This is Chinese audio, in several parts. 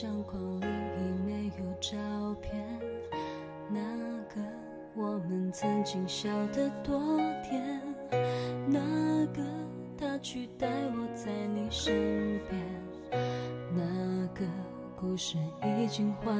相框里已没有照片，那个我们曾经笑得多甜，那个他取代我在你身边，那个故事已经换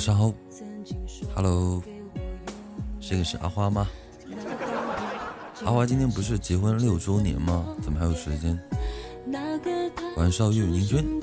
上好。Hello，这个是阿花吗？阿花今天不是结婚六周年吗？怎么还有时间？晚上玉林君，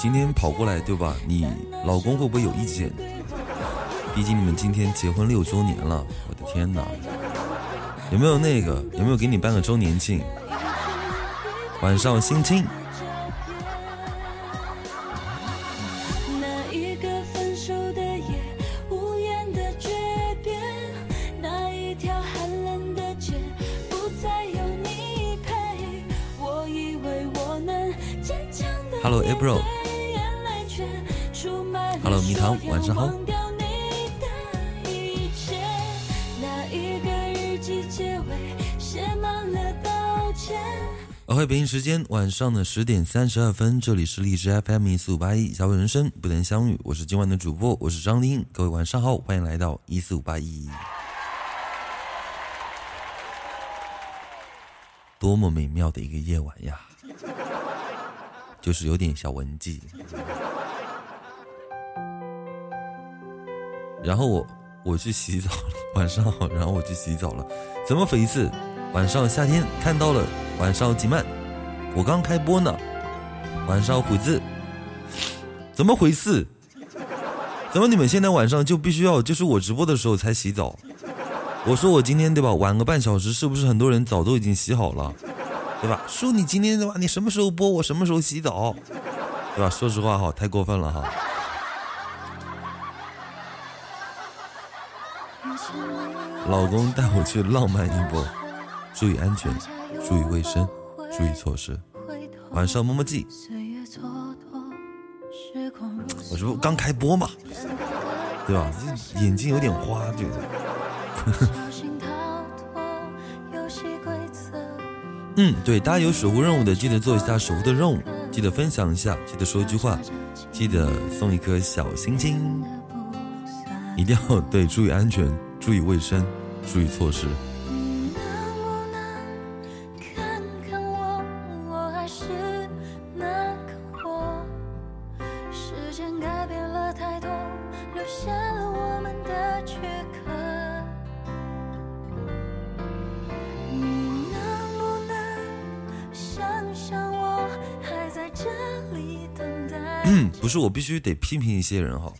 今天跑过来对吧？你老公会不会有意见？毕竟你们今天结婚六周年了，我的天哪！有没有那个？有没有给你办个周年庆？晚上相亲，间晚上的十点三十二分，这里是荔枝 FM 一四五八一，小伟人生不能相遇，我是今晚的主播，我是张丁，各位晚上好，欢迎来到一四五八一。多么美妙的一个夜晚呀，就是有点小文静。然后我我去洗澡了，晚上好，然后我去洗澡了，怎么回事？晚上夏天看到了，晚上吉曼，我刚开播呢，晚上虎子，怎么回事？怎么你们现在晚上就必须要就是我直播的时候才洗澡？我说我今天对吧，晚个半小时，是不是很多人早都已经洗好了，对吧？叔你今天对吧，你什么时候播，我什么时候洗澡，对吧？说实话哈，太过分了哈。老公带我去浪漫一波，注意安全，注意卫生，注意措施。晚上么么记，我这不刚开播嘛，对吧？眼睛有点花，这个。嗯，对，大家有守护任务的，记得做一下守护的任务，记得分享一下，记得说一句话，记得送一颗小心心，一定要对，注意安全，注意卫生，注意措施。必须得批评一些人哈。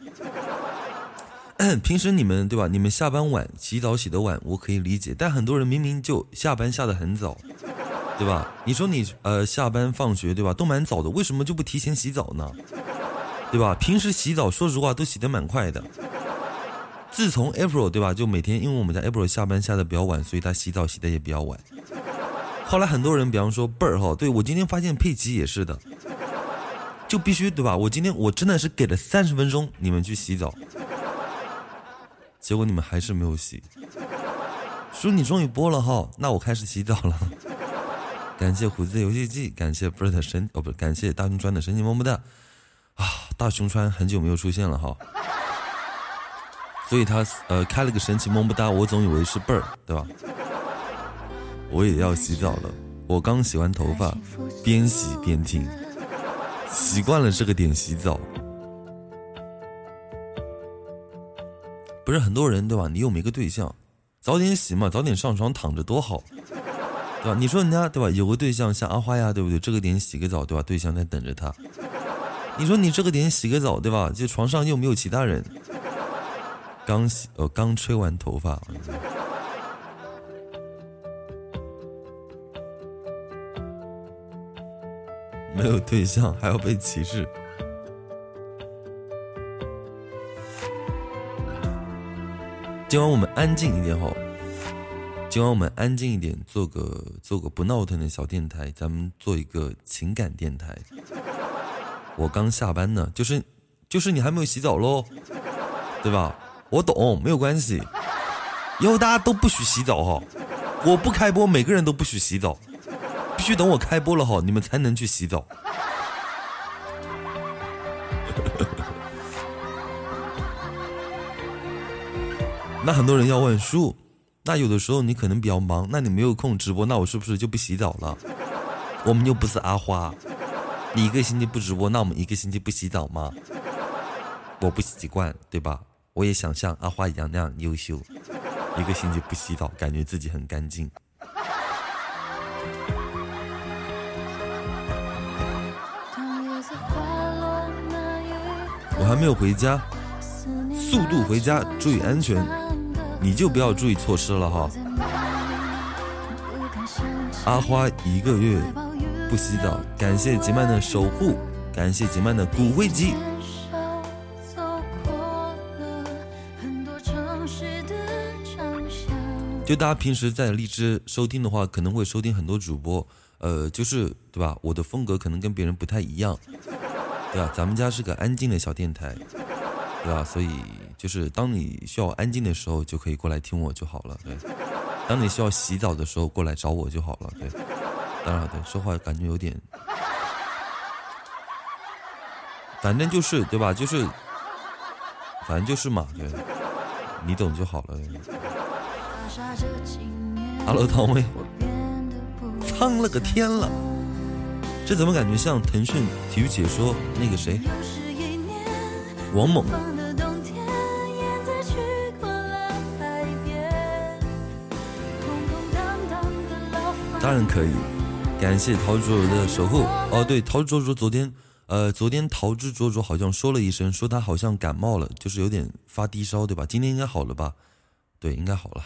平时你们对吧？你们下班晚，洗澡洗的晚，我可以理解。但很多人明明就下班下的很早，对吧？你说你呃下班放学对吧，都蛮早的，为什么就不提前洗澡呢？对吧？平时洗澡说实话都洗的蛮快的。自从 April 对吧，就每天因为我们家 April 下班下的比较晚，所以他洗澡洗的也比较晚。后来很多人，比方说贝儿哈，对我今天发现佩奇也是的，就必须对吧？我今天我真的是给了三十分钟你们去洗澡，结果你们还是没有洗。叔，你终于播了哈，那我开始洗澡了。感谢虎子的游戏机，感谢贝儿的神哦，不感谢大熊川的神奇么么哒啊！大熊川很久没有出现了哈，所以他呃开了个神奇么么哒，我总以为是贝儿，对吧？我也要洗澡了，我刚洗完头发，边洗边听，习惯了这个点洗澡。不是很多人对吧？你又没个对象，早点洗嘛，早点上床躺着多好，对吧？你说人家对吧？有个对象像阿花呀，对不对？这个点洗个澡对吧？对象在等着他。你说你这个点洗个澡对吧？就床上又没有其他人，刚洗哦，刚吹完头发。没有对象还要被歧视。今晚我们安静一点哈，今晚我们安静一点，做个做个不闹腾的小电台，咱们做一个情感电台。我刚下班呢，就是就是你还没有洗澡喽，对吧？我懂，没有关系。以后大家都不许洗澡哈，我不开播，每个人都不许洗澡。必须等我开播了哈，你们才能去洗澡。那很多人要问叔，那有的时候你可能比较忙，那你没有空直播，那我是不是就不洗澡了？我们又不是阿花，你一个星期不直播，那我们一个星期不洗澡吗？我不习惯，对吧？我也想像阿花一样那样优秀，一个星期不洗澡，感觉自己很干净。还没有回家，速度回家，注意安全。你就不要注意措施了哈。阿花一个月不洗澡，感谢吉曼的守护，感谢吉曼的骨灰机。就大家平时在荔枝收听的话，可能会收听很多主播，呃，就是对吧？我的风格可能跟别人不太一样。对吧？咱们家是个安静的小电台，对吧？所以就是当你需要安静的时候，就可以过来听我就好了。对，当你需要洗澡的时候，过来找我就好了。对，当然对，说话感觉有点，反正就是对吧？就是，反正就是嘛，对，你懂就好了。Hello，汤威，苍了个天了。这怎么感觉像腾讯体育解说那个谁，王猛？当然可以，感谢桃卓卓的守护。哦，对，桃卓卓昨天，呃，昨天桃之卓卓好像说了一声，说他好像感冒了，就是有点发低烧，对吧？今天应该好了吧？对，应该好了。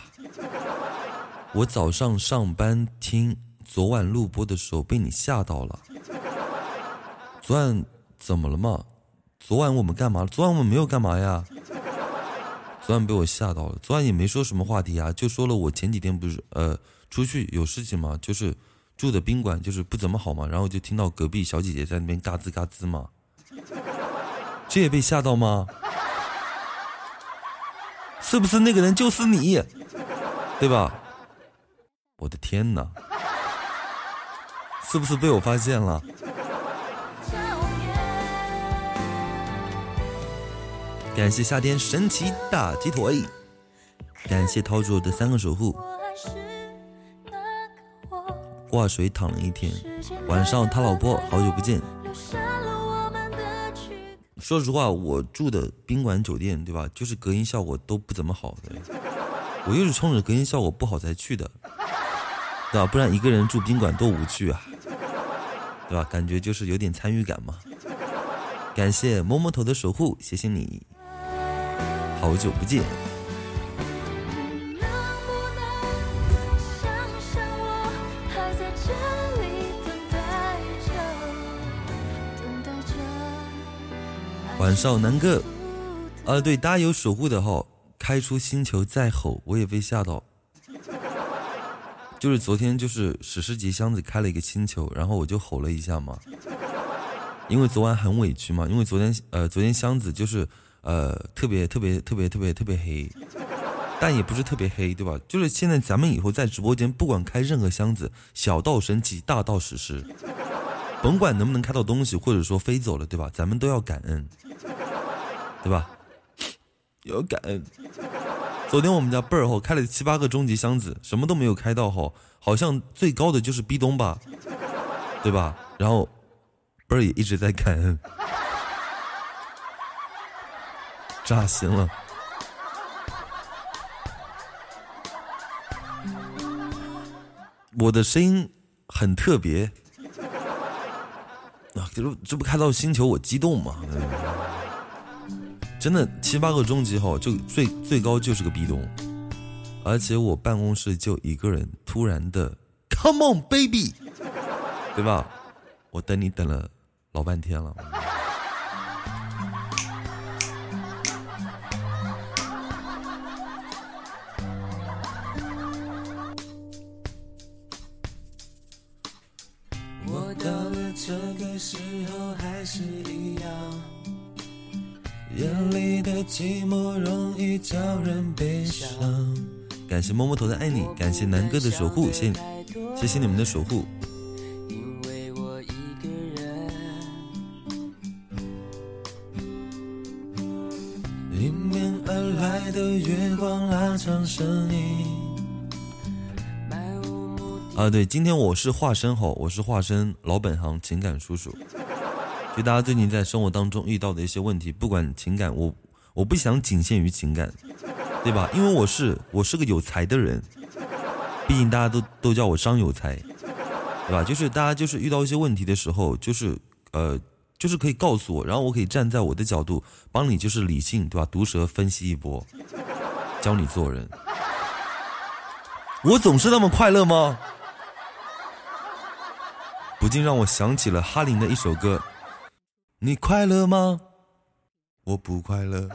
我早上上班听昨晚录播的时候被你吓到了。昨晚怎么了嘛？昨晚我们干嘛？昨晚我们没有干嘛呀？昨晚被我吓到了。昨晚也没说什么话题啊，就说了我前几天不是呃出去有事情嘛，就是住的宾馆就是不怎么好嘛，然后就听到隔壁小姐姐在那边嘎吱嘎吱嘛。这也被吓到吗？是不是那个人就是你？对吧？我的天哪！是不是被我发现了？感谢夏天神奇大鸡腿，感谢涛主的三个守护。挂水躺了一天，晚上他老婆好久不见。说实话，我住的宾馆酒店，对吧？就是隔音效果都不怎么好的。我又是冲着隔音效果不好才去的，对吧？不然一个人住宾馆多无趣啊，对吧？感觉就是有点参与感嘛。感谢摸摸头的守护，谢谢你。好久不见。晚上南哥，啊对，大家有守护的号，开出星球再吼，我也被吓到。就是昨天就是史诗级箱子开了一个星球，然后我就吼了一下嘛，因为昨晚很委屈嘛，因为昨天呃昨天箱子就是呃特别特别特别特别特别黑，但也不是特别黑，对吧？就是现在咱们以后在直播间不管开任何箱子，小到神奇，大到史诗，甭管能不能开到东西，或者说飞走了，对吧？咱们都要感恩。对吧？有感恩。昨天我们家贝儿后开了七八个终极箱子，什么都没有开到后，好像最高的就是壁咚吧，对吧？然后贝儿也一直在感恩，扎心了。我的声音很特别啊，这不这不开到星球我激动吗？真的七八个终极吼，就最最高就是个壁咚，而且我办公室就一个人，突然的，Come on baby，对吧？我等你等了老半天了。这个时候还是一样。眼里的寂寞容易叫人悲伤。感谢摸摸头的爱你，感谢南哥的守护，谢谢谢你们的守护。迎面而来的月光拉长声音。啊，对，今天我是化身吼，我是化身老本行情感叔叔。就大家最近在生活当中遇到的一些问题，不管情感，我我不想仅限于情感，对吧？因为我是我是个有才的人，毕竟大家都都叫我张有才，对吧？就是大家就是遇到一些问题的时候，就是呃，就是可以告诉我，然后我可以站在我的角度帮你，就是理性，对吧？毒舌分析一波，教你做人。我总是那么快乐吗？不禁让我想起了哈林的一首歌。你快乐吗？我不快乐。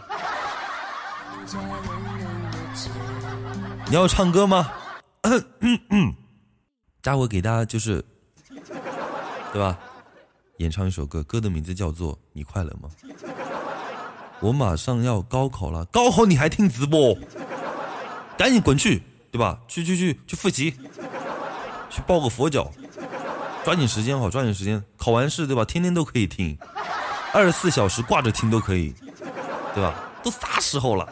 你要唱歌吗？待会给大家就是，对吧？演唱一首歌，歌的名字叫做《你快乐吗》。我马上要高考了，高考你还听直播？赶紧滚去，对吧？去去去去复习，去抱个佛脚，抓紧时间好，抓紧时间。考完试对吧？天天都可以听。二十四小时挂着听都可以，对吧？都啥时候了？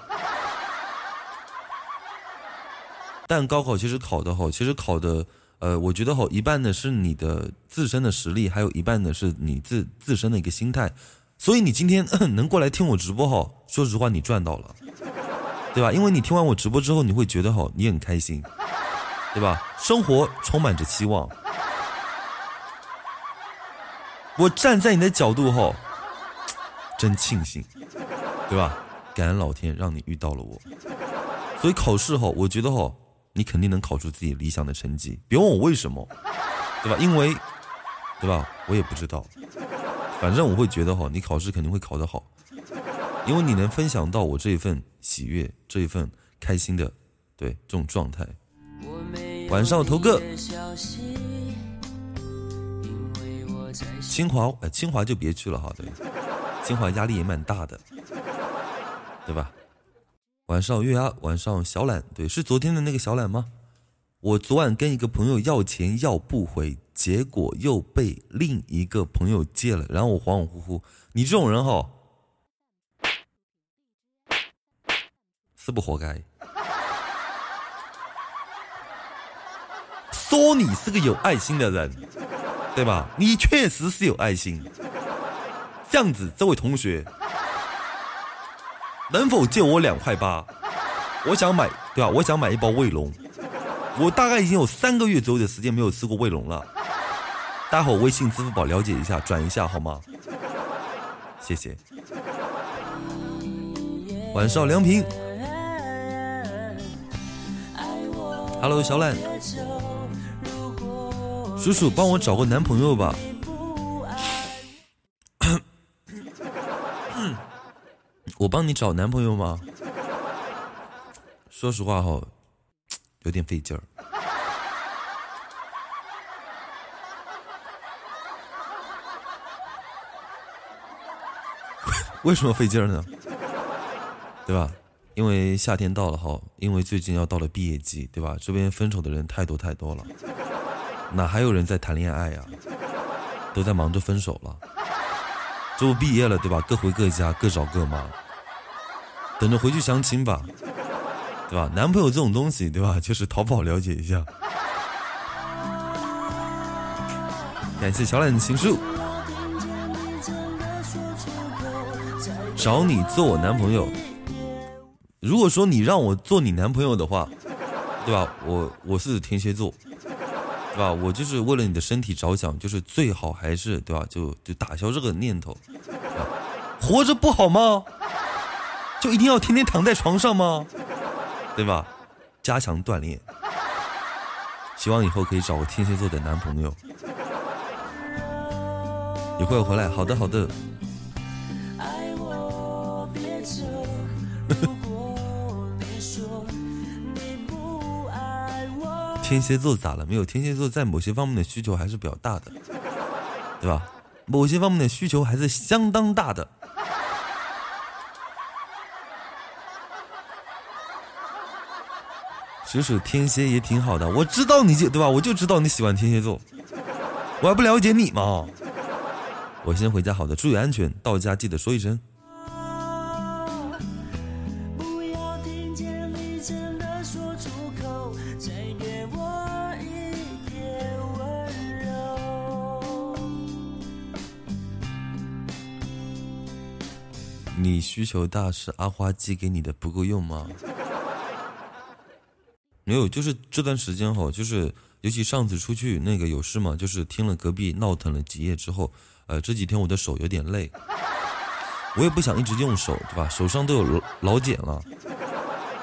但高考其实考的好，其实考的，呃，我觉得好一半的是你的自身的实力，还有一半的是你自自身的一个心态。所以你今天 能过来听我直播哈，说实话你赚到了，对吧？因为你听完我直播之后，你会觉得好，你很开心，对吧？生活充满着希望。我站在你的角度后。真庆幸，对吧？感恩老天让你遇到了我，所以考试后，我觉得哈，你肯定能考出自己理想的成绩。别问我为什么，对吧？因为，对吧？我也不知道，反正我会觉得哈，你考试肯定会考得好，因为你能分享到我这一份喜悦，这一份开心的，对这种状态。晚上投个，清华，呃，清华就别去了哈，对。清华压力也蛮大的，对吧？晚上月牙，晚上小懒，对，是昨天的那个小懒吗？我昨晚跟一个朋友要钱要不回，结果又被另一个朋友借了，然后我恍恍惚惚。你这种人哈，是不活该。说你是个有爱心的人，对吧？你确实是有爱心。这样子，这位同学，能否借我两块八？我想买，对吧？我想买一包卫龙，我大概已经有三个月左右的时间没有吃过卫龙了。待会微信、支付宝了解一下，转一下好吗？谢谢。晚上梁平，Hello 小懒，叔叔帮我找个男朋友吧。我帮你找男朋友吗？说实话哈，有点费劲儿。为什么费劲儿呢？对吧？因为夏天到了哈，因为最近要到了毕业季，对吧？这边分手的人太多太多了，哪还有人在谈恋爱呀？都在忙着分手了。这不毕业了，对吧？各回各家，各找各妈，等着回去相亲吧，对吧？男朋友这种东西，对吧？就是淘宝了解一下。感谢小懒的情书。找你做我男朋友。如果说你让我做你男朋友的话，对吧？我我是天蝎座，对吧？我就是为了你的身体着想，就是最好还是对吧？就就打消这个念头。活着不好吗？就一定要天天躺在床上吗？对吧？加强锻炼。希望以后可以找个天蝎座的男朋友。一会儿回来。好的，好的。爱我别走天蝎座咋了？没有天蝎座在某些方面的需求还是比较大的，对吧？某些方面的需求还是相当大的。属属天蝎也挺好的，我知道你就对吧？我就知道你喜欢天蝎座，我还不了解你吗？我先回家，好的，注意安全，到家记得说一声。需求大是阿花寄给你的不够用吗？没有，就是这段时间哈，就是尤其上次出去那个有事嘛，就是听了隔壁闹腾了几夜之后，呃，这几天我的手有点累，我也不想一直用手，对吧？手上都有老茧了，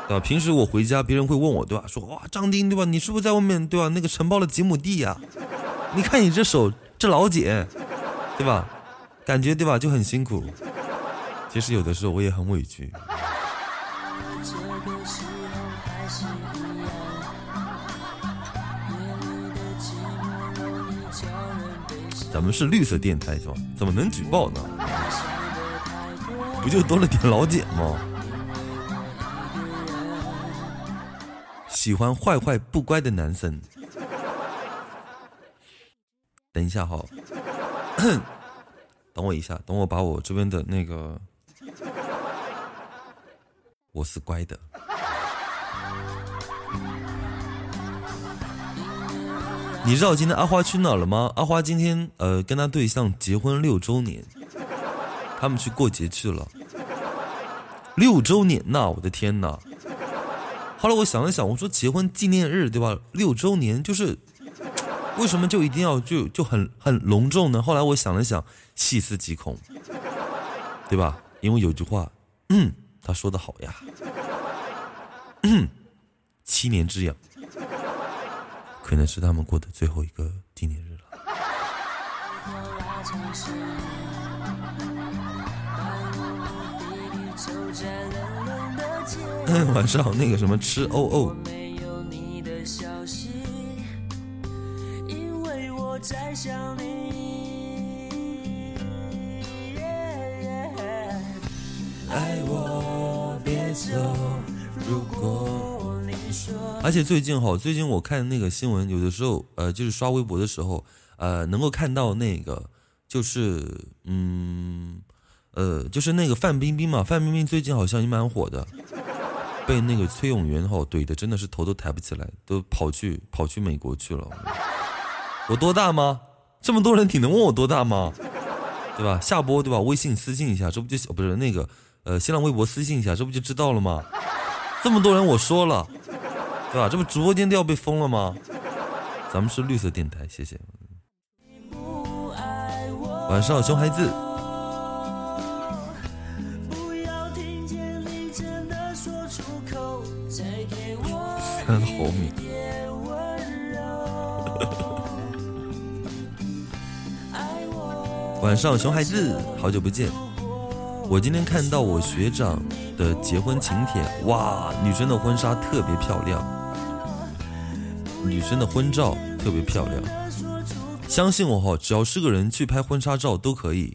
对吧？平时我回家，别人会问我，对吧？说哇，张丁，对吧？你是不是在外面，对吧？那个承包了几亩地呀？你看你这手这老茧，对吧？感觉对吧？就很辛苦。其实有的时候我也很委屈。咱们是绿色电台是吧？怎么能举报呢？不就多了点老茧吗？喜欢坏坏不乖的男生。等一下哈，等我一下，等我把我这边的那个。我是乖的。你知道今天阿花去哪了吗？阿花今天呃跟他对象结婚六周年，他们去过节去了。六周年呐，我的天呐！后来我想了想，我说结婚纪念日对吧？六周年就是为什么就一定要就就很很隆重呢？后来我想了想，细思极恐，对吧？因为有句话，嗯。他说的好呀，七年之痒，可能是他们过的最后一个纪念日了。晚上那个什么吃哦哦。爱我而且最近哈，最近我看那个新闻，有的时候呃，就是刷微博的时候，呃，能够看到那个，就是嗯，呃，就是那个范冰冰嘛，范冰冰最近好像也蛮火的，被那个崔永元哈怼的真的是头都抬不起来，都跑去跑去美国去了。我多大吗？这么多人，你能问我多大吗？对吧？下播对吧？微信私信一下，这不就不是那个。呃，新浪微博私信一下，这不就知道了吗？这么多人我说了，对吧？这不直播间都要被封了吗？咱们是绿色电台，谢谢。晚上熊孩子。三毫米。晚上熊孩子，好久不见。我今天看到我学长的结婚请帖，哇，女生的婚纱特别漂亮，女生的婚照特别漂亮。相信我哈，只要是个人去拍婚纱照都可以，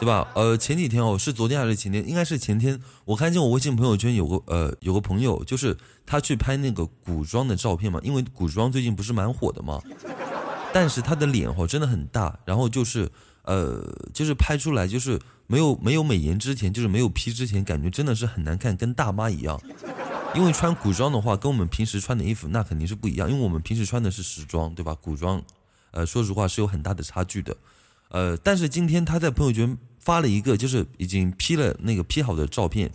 对吧？呃，前几天哦，是昨天还是前天？应该是前天。我看见我微信朋友圈有个呃有个朋友，就是他去拍那个古装的照片嘛，因为古装最近不是蛮火的嘛。但是他的脸哦真的很大，然后就是呃就是拍出来就是没有没有美颜之前就是没有 P 之前感觉真的是很难看，跟大妈一样。因为穿古装的话跟我们平时穿的衣服那肯定是不一样，因为我们平时穿的是时装，对吧？古装呃说实话是有很大的差距的。呃，但是今天他在朋友圈发了一个就是已经 P 了那个 P 好的照片，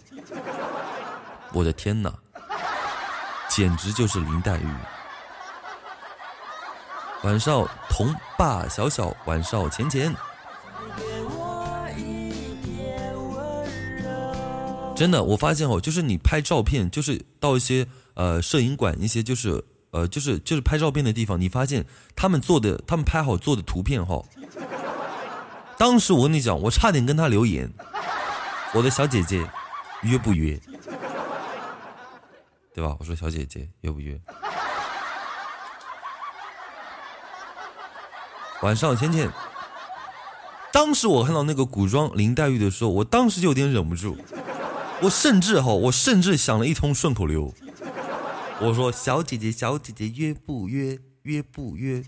我的天哪，简直就是林黛玉。晚上，童爸小小，晚上浅浅。真的，我发现哦，就是你拍照片，就是到一些呃摄影馆，一些就是呃就是就是拍照片的地方，你发现他们做的，他们拍好做的图片哈。当时我跟你讲，我差点跟他留言，我的小姐姐，约不约？对吧？我说小姐姐，约不约？晚上，浅浅。当时我看到那个古装林黛玉的时候，我当时就有点忍不住，我甚至哈，我甚至想了一通顺口溜。我说：“小姐姐，小姐姐，约不约？约不约？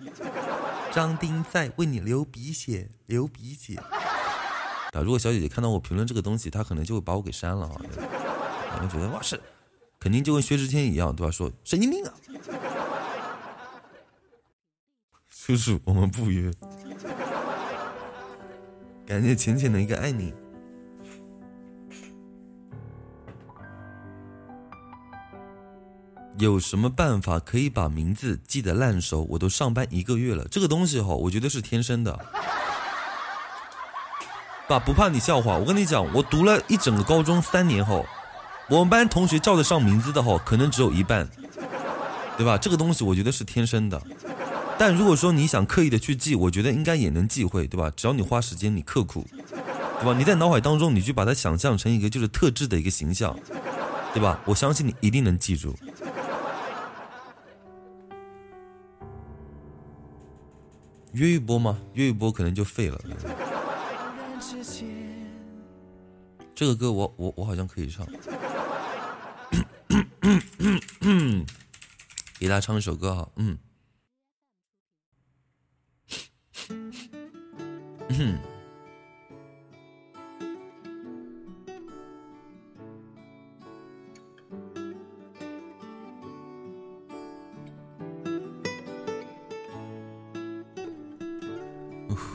张丁在为你流鼻血，流鼻血。”啊，如果小姐姐看到我评论这个东西，她可能就会把我给删了啊。可能觉得哇是，肯定就跟薛之谦一样，对吧？说神经病啊。叔叔，我们不约。感谢浅浅的一个爱你。有什么办法可以把名字记得烂熟？我都上班一个月了，这个东西哈，我觉得是天生的。爸，不怕你笑话，我跟你讲，我读了一整个高中三年后，我们班同学叫得上名字的哈，可能只有一半，对吧？这个东西我觉得是天生的。但如果说你想刻意的去记，我觉得应该也能记会，对吧？只要你花时间，你刻苦，对吧？你在脑海当中，你去把它想象成一个就是特质的一个形象，对吧？我相信你一定能记住。约一波吗？约一波可能就废了。这个歌我我我好像可以唱，给大家唱一首歌哈，嗯。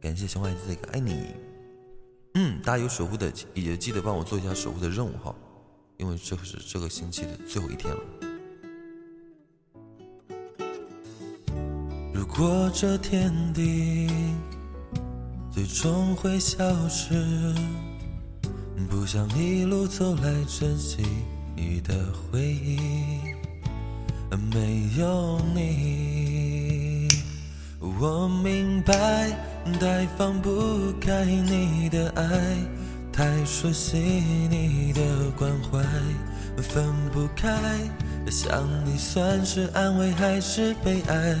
感谢小孩子的一个爱你。嗯，大家有守护的也记得帮我做一下守护的任务哈，因为这是这个星期的最后一天了。如果这天地最终会消失，不想一路走来珍惜你的回忆，没有你，我明白，太放不开你的爱，太熟悉你的关怀，分不开。想你算是安慰还是悲哀？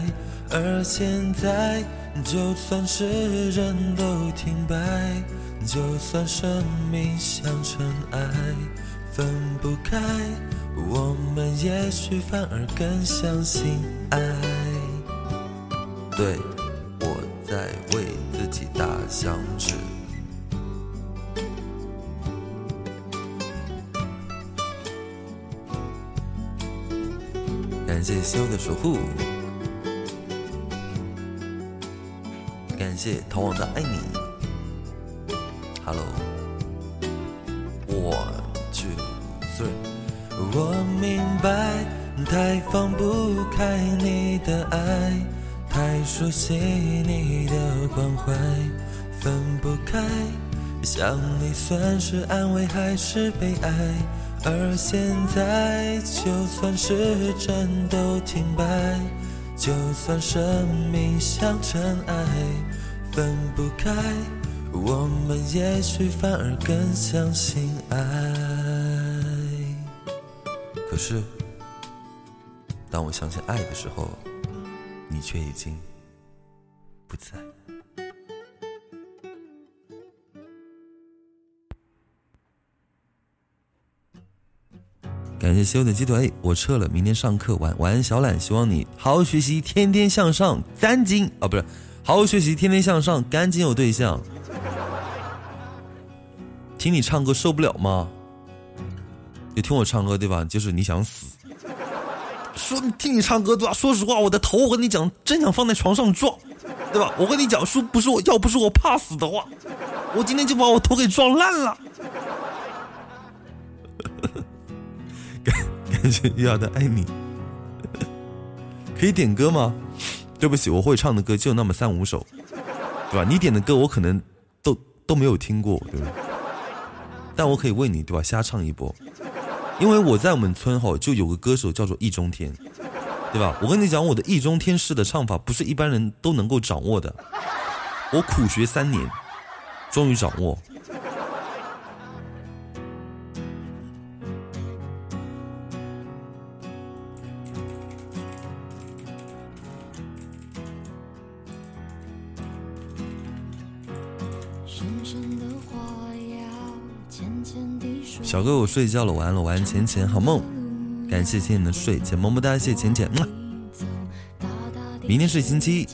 而现在，就算是人都停摆，就算生命像尘埃，分不开，我们也许反而更相信爱。对，我在为自己打响指。感谢修的守护，感谢逃亡的爱你。Hello，one two three，我明白，太放不开你的爱，太熟悉你的关怀，分不开，想你算是安慰还是悲哀？而现在，就算是真都停摆，就算生命像尘埃，分不开，我们也许反而更相信爱。可是，当我相信爱的时候，你却已经不在。感谢修的鸡腿，我撤了，明天上课晚晚安小懒，希望你好好学习，天天向上，赶紧啊，不是好好学习，天天向上，赶紧有对象。听你唱歌受不了吗？就听我唱歌对吧？就是你想死。说听你唱歌对吧？说实话，我的头我跟你讲，真想放在床上撞，对吧？我跟你讲，说不是我要不是我怕死的话，我今天就把我头给撞烂了。感 感谢月儿的爱你，可以点歌吗？对不起，我会唱的歌就那么三五首，对吧？你点的歌我可能都都没有听过，对吧？但我可以为你，对吧？瞎唱一波，因为我在我们村吼就有个歌手叫做易中天，对吧？我跟你讲，我的易中天式的唱法不是一般人都能够掌握的，我苦学三年，终于掌握。小哥，我睡觉了，晚安了，晚安，浅浅，好梦。感谢浅浅的睡，前，么么哒，谢谢浅浅。明天是星期一。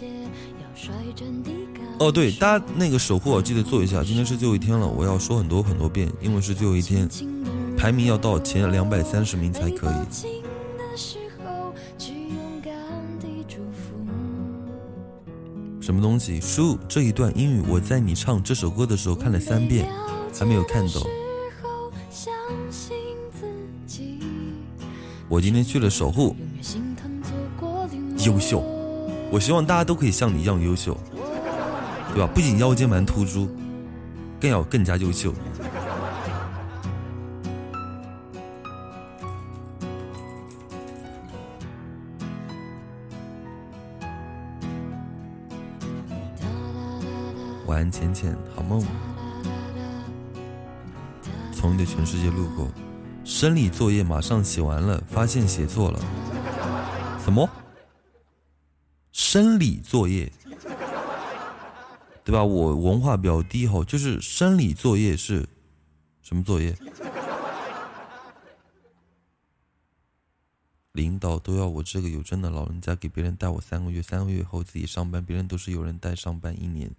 哦，对，大家那个守护，记得做一下。今天是最后一天了，我要说很多很多遍，因为是最后一天，排名要到前两百三十名才可以。什么东西？书，这一段英语我在你唱这首歌的时候看了三遍，还没有看懂。我今天去了守护，优秀。我希望大家都可以像你一样优秀，对吧？不仅腰间盘突出，更要更加优秀。晚安，浅浅，好梦。从你的全世界路过。生理作业马上写完了，发现写错了。什么？生理作业，对吧？我文化比较低哈，就是生理作业是什么作业？领导都要我这个有证的老人家给别人带我三个月，三个月后自己上班，别人都是有人带上班一年。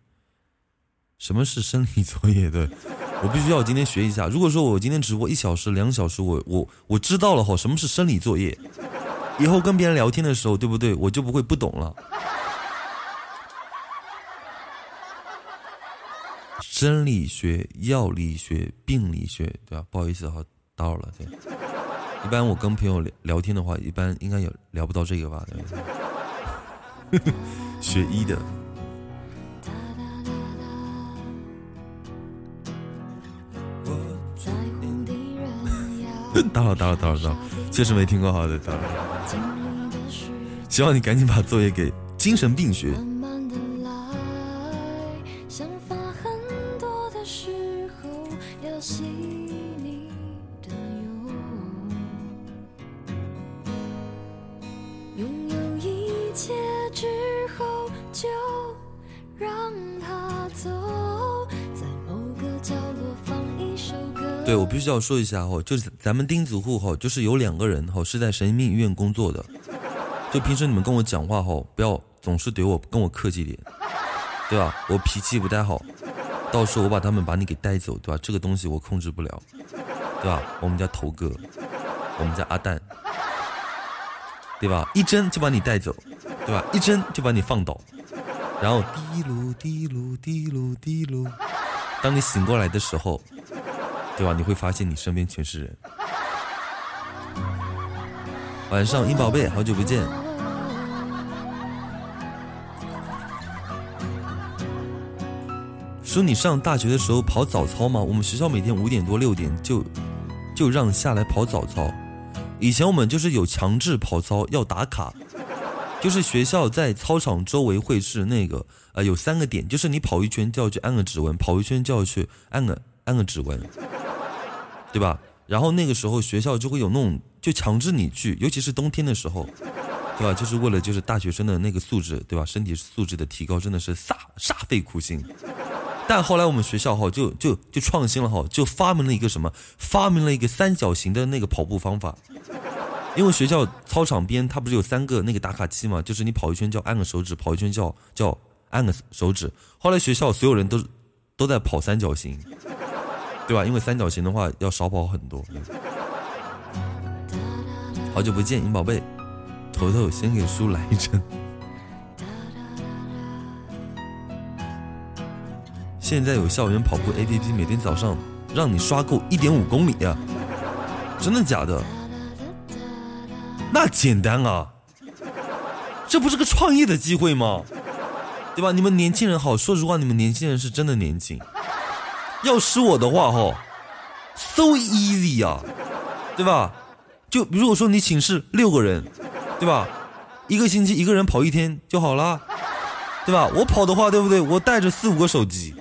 什么是生理作业？对。我必须要今天学一下。如果说我今天直播一小时、两小时，我我我知道了哈，什么是生理作业，以后跟别人聊天的时候，对不对？我就不会不懂了。生理学、药理学、病理学，对吧？不好意思哈，打扰了。对，一般我跟朋友聊聊天的话，一般应该也聊不到这个吧？对，学医的。打扰打扰打扰打扰，确实没听过，好的打扰。希望你赶紧把作业给精神病学。要说一下哈，就是咱们钉子户哈，就是有两个人哈是在神经病医院工作的。就平时你们跟我讲话哈，不要总是怼我，跟我客气点，对吧？我脾气不太好，到时候我把他们把你给带走，对吧？这个东西我控制不了，对吧？我们家头哥，我们家阿蛋，对吧？一针就把你带走，对吧？一针就把你放倒，然后滴噜滴噜滴噜滴噜，当你醒过来的时候，对吧？你会发现你身边全是人。晚上，英宝贝，好久不见。说你上大学的时候跑早操吗？我们学校每天五点多六点就就让下来跑早操。以前我们就是有强制跑操要打卡，就是学校在操场周围会是那个呃有三个点，就是你跑一圈就要去按个指纹，跑一圈就要去按个按个指纹，对吧？然后那个时候学校就会有那种。就强制你去，尤其是冬天的时候，对吧？就是为了就是大学生的那个素质，对吧？身体素质的提高真的是煞煞费苦心。但后来我们学校哈就就就创新了哈，就发明了一个什么？发明了一个三角形的那个跑步方法。因为学校操场边它不是有三个那个打卡器嘛？就是你跑一圈叫按个手指，跑一圈叫叫按个手指。后来学校所有人都都在跑三角形，对吧？因为三角形的话要少跑很多。好久不见，银宝贝，头头先给叔来一针。现在有校园跑步 APP，每天早上让你刷够一点五公里呀，真的假的？那简单啊，这不是个创业的机会吗？对吧？你们年轻人好，说实话，你们年轻人是真的年轻。要是我的话，哈，so easy 呀，对吧？就如果说你寝室六个人，对吧？一个星期一个人跑一天就好了，对吧？我跑的话，对不对？我带着四五个手机，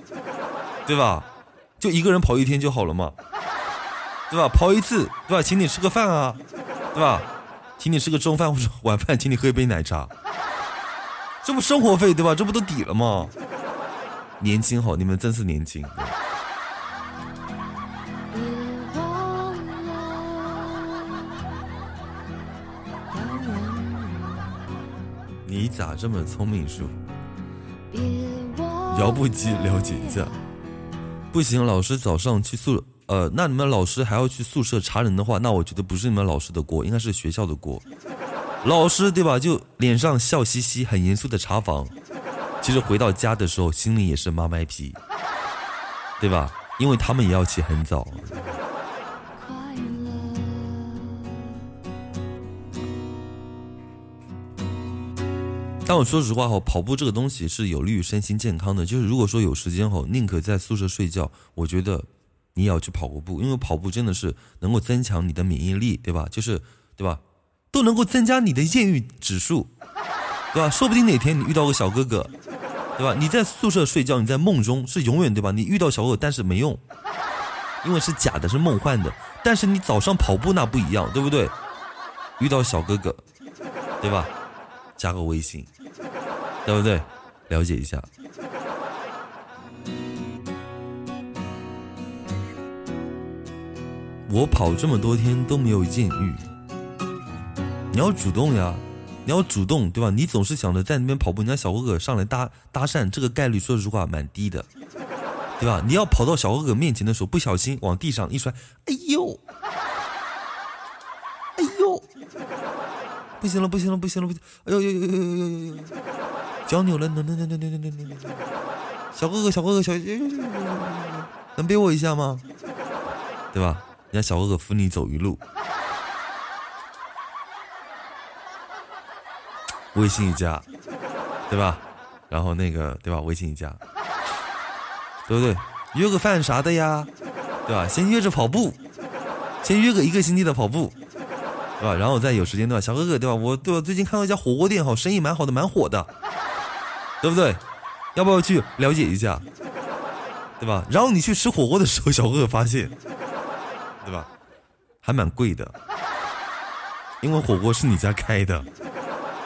对吧？就一个人跑一天就好了嘛，对吧？跑一次，对吧？请你吃个饭啊，对吧？请你吃个中饭或者晚饭，请你喝一杯奶茶，这不生活费对吧？这不都抵了吗？年轻好，你们真是年轻。你咋这么聪明？叔，遥不及了解一下。不行，老师早上去宿呃，那你们老师还要去宿舍查人的话，那我觉得不是你们老师的锅，应该是学校的锅。老师对吧？就脸上笑嘻嘻，很严肃的查房，其实回到家的时候心里也是妈卖批，对吧？因为他们也要起很早。但我说实话哈，跑步这个东西是有利于身心健康的。就是如果说有时间哈，宁可在宿舍睡觉，我觉得你也要去跑个步，因为跑步真的是能够增强你的免疫力，对吧？就是对吧，都能够增加你的艳遇指数，对吧？说不定哪天你遇到个小哥哥，对吧？你在宿舍睡觉，你在梦中是永远对吧？你遇到小哥哥，但是没用，因为是假的，是梦幻的。但是你早上跑步那不一样，对不对？遇到小哥哥，对吧？加个微信。对不对？了解一下。我跑这么多天都没有艳遇，你要主动呀，你要主动，对吧？你总是想着在那边跑步，人家小哥哥上来搭搭讪，这个概率说实话蛮低的，对吧？你要跑到小哥哥面前的时候，不小心往地上一摔，哎呦，哎呦，不行了，不行了，不行了，不行，哎呦呦呦呦呦呦呦呦。脚扭了，能能能能能能能能！小哥哥，小哥哥，小能背我一下吗？对吧？人家小哥哥扶你走一路，微信一加，对吧？然后那个，对吧？微信一加，对不对？约个饭啥的呀，对吧？先约着跑步，先约个一个星期的跑步，对吧？然后再有时间，对吧？小哥哥，对吧？我对吧？最近看到一家火锅店，好，生意蛮好的，蛮火的。对不对？要不要去了解一下？对吧？然后你去吃火锅的时候，小哥哥发现，对吧？还蛮贵的，因为火锅是你家开的，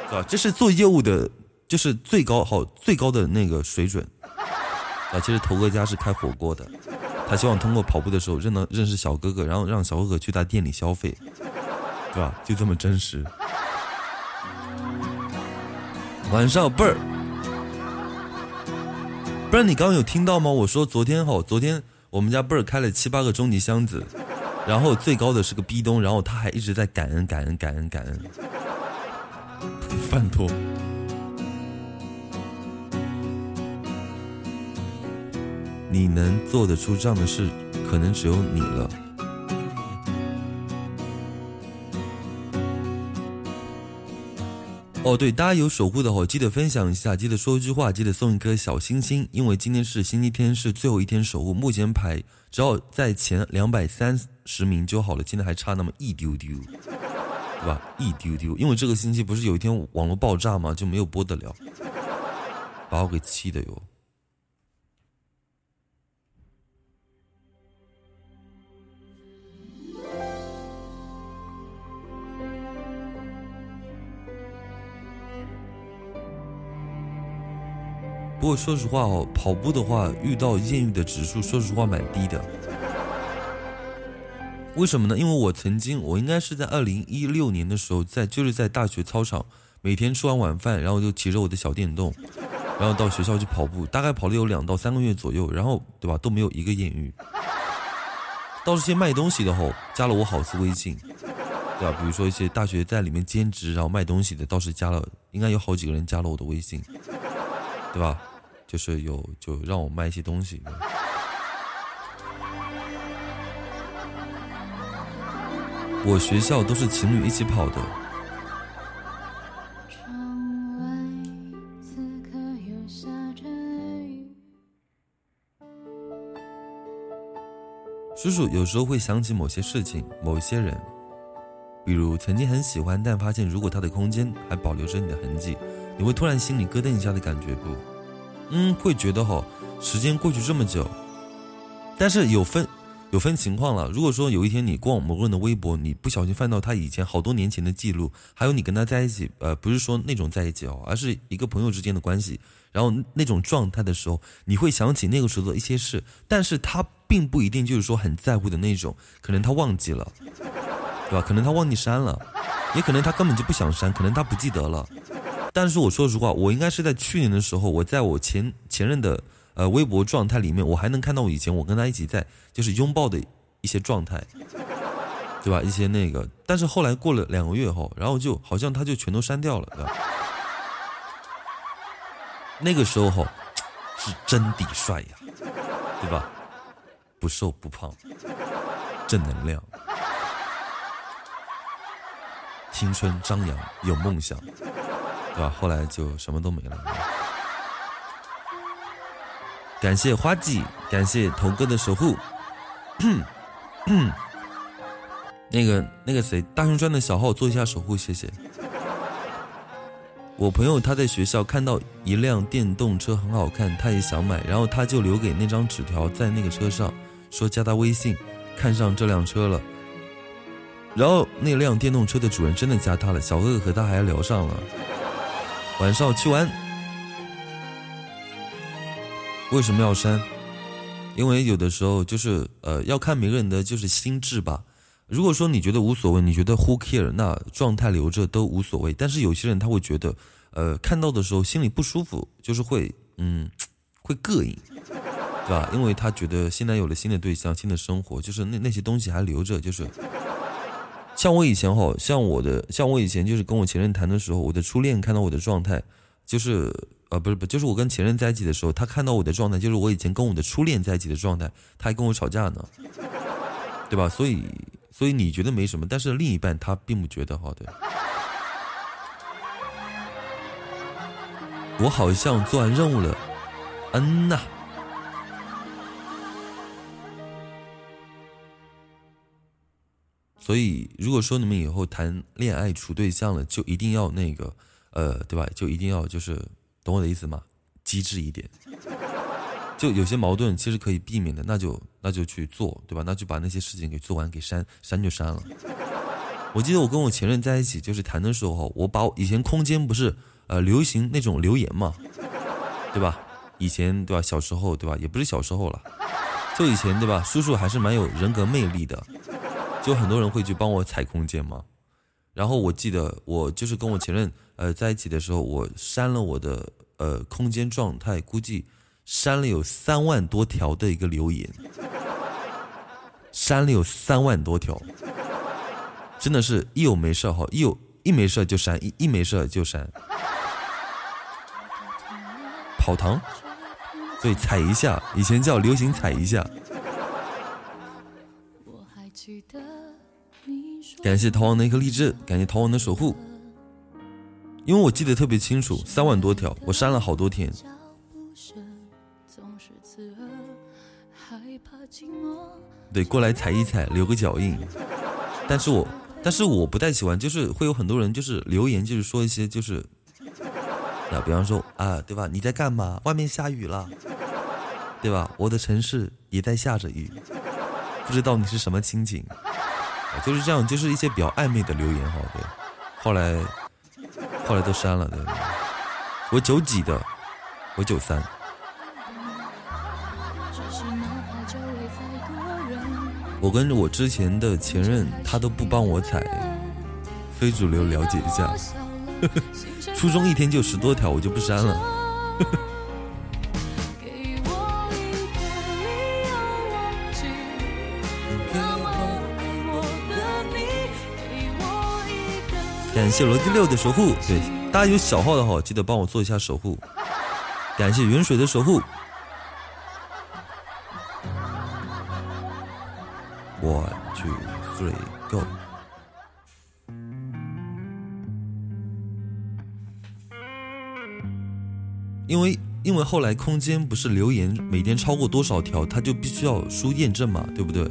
对吧？这是做业务的，就是最高好最高的那个水准啊！其实头哥家是开火锅的，他希望通过跑步的时候认到认识小哥哥，然后让小哥哥去他店里消费，对吧？就这么真实。晚上贝儿，不然你刚刚有听到吗？我说昨天好，昨天我们家贝儿开了七八个终极箱子，然后最高的是个壁咚，然后他还一直在感恩感恩感恩感恩，饭托。你能做得出这样的事，可能只有你了。哦，对，大家有守护的话，记得分享一下，记得说一句话，记得送一颗小心心，因为今天是星期天，是最后一天守护。目前排只要在前两百三十名就好了，现在还差那么一丢丢，对吧？一丢丢，因为这个星期不是有一天网络爆炸吗？就没有播得了，把我给气的哟。不过说实话哦，跑步的话遇到艳遇的指数，说实话蛮低的。为什么呢？因为我曾经，我应该是在二零一六年的时候，在就是在大学操场，每天吃完晚饭，然后就骑着我的小电动，然后到学校去跑步，大概跑了有两到三个月左右，然后对吧，都没有一个艳遇。倒是些卖东西的吼，加了我好次微信，对吧？比如说一些大学在里面兼职然后卖东西的，倒是加了，应该有好几个人加了我的微信，对吧？就是有，就让我卖一些东西。我学校都是情侣一起跑的。叔叔有时候会想起某些事情、某一些人，比如曾经很喜欢，但发现如果他的空间还保留着你的痕迹，你会突然心里咯噔一下的感觉不？嗯，会觉得哈，时间过去这么久，但是有分有分情况了。如果说有一天你逛某个人的微博，你不小心翻到他以前好多年前的记录，还有你跟他在一起，呃，不是说那种在一起哦，而是一个朋友之间的关系，然后那种状态的时候，你会想起那个时候的一些事，但是他并不一定就是说很在乎的那种，可能他忘记了，对吧？可能他忘记删了，也可能他根本就不想删，可能他不记得了。但是我说实话，我应该是在去年的时候，我在我前前任的呃微博状态里面，我还能看到我以前我跟他一起在就是拥抱的一些状态，对吧？一些那个，但是后来过了两个月后，然后就好像他就全都删掉了，对吧？那个时候哈是真的帅呀，对吧？不瘦不胖，正能量，青春张扬，有梦想。对吧？后来就什么都没了。感谢花季，感谢头哥的守护。那个那个谁，大熊川的小号做一下守护，谢谢。我朋友他在学校看到一辆电动车很好看，他也想买，然后他就留给那张纸条在那个车上，说加他微信，看上这辆车了。然后那辆电动车的主人真的加他了，小哥哥和他还聊上了。晚上去玩，为什么要删？因为有的时候就是呃，要看每个人的就是心智吧。如果说你觉得无所谓，你觉得 who care，那状态留着都无所谓。但是有些人他会觉得，呃，看到的时候心里不舒服，就是会嗯，会膈应，对吧？因为他觉得现在有了新的对象、新的生活，就是那那些东西还留着，就是。像我以前哈，像我的，像我以前就是跟我前任谈的时候，我的初恋看到我的状态，就是呃，不是不，就是我跟前任在一起的时候，他看到我的状态，就是我以前跟我的初恋在一起的状态，他还跟我吵架呢，对吧？所以，所以你觉得没什么，但是另一半他并不觉得好的。我好像做完任务了，嗯呐。所以，如果说你们以后谈恋爱处对象了，就一定要那个，呃，对吧？就一定要就是懂我的意思吗？机智一点。就有些矛盾其实可以避免的，那就那就去做，对吧？那就把那些事情给做完，给删删就删了。我记得我跟我前任在一起就是谈的时候，我把我以前空间不是呃流行那种留言嘛，对吧？以前对吧？小时候对吧？也不是小时候了，就以前对吧，叔叔还是蛮有人格魅力的，就很多人会去帮我踩空间嘛。然后我记得我就是跟我前任呃在一起的时候，我删了我的呃空间状态，估计删了有三万多条的一个留言，删了有三万多条，真的是一有没事哈，一有一没事就删，一一没事就删。跑堂，对，踩一下，以前叫流行踩一下。感谢逃亡的一颗励志，感谢逃亡的守护。因为我记得特别清楚，三万多条，我删了好多天。对，过来踩一踩，留个脚印。但是我，但是我不太喜欢，就是会有很多人就是留言，就是说一些就是，啊，比方说啊，对吧？你在干嘛？外面下雨了，对吧？我的城市也在下着雨，不知道你是什么心情。就是这样，就是一些比较暧昧的留言哈，对，后来，后来都删了，对。我九几的，我九三。我跟我之前的前任，他都不帮我踩，非主流了解一下。初中一天就十多条，我就不删了。感谢罗辑六的守护，对大家有小号的话，记得帮我做一下守护。感谢云水的守护。One two three go。因为因为后来空间不是留言每天超过多少条，他就必须要输验证码，对不对？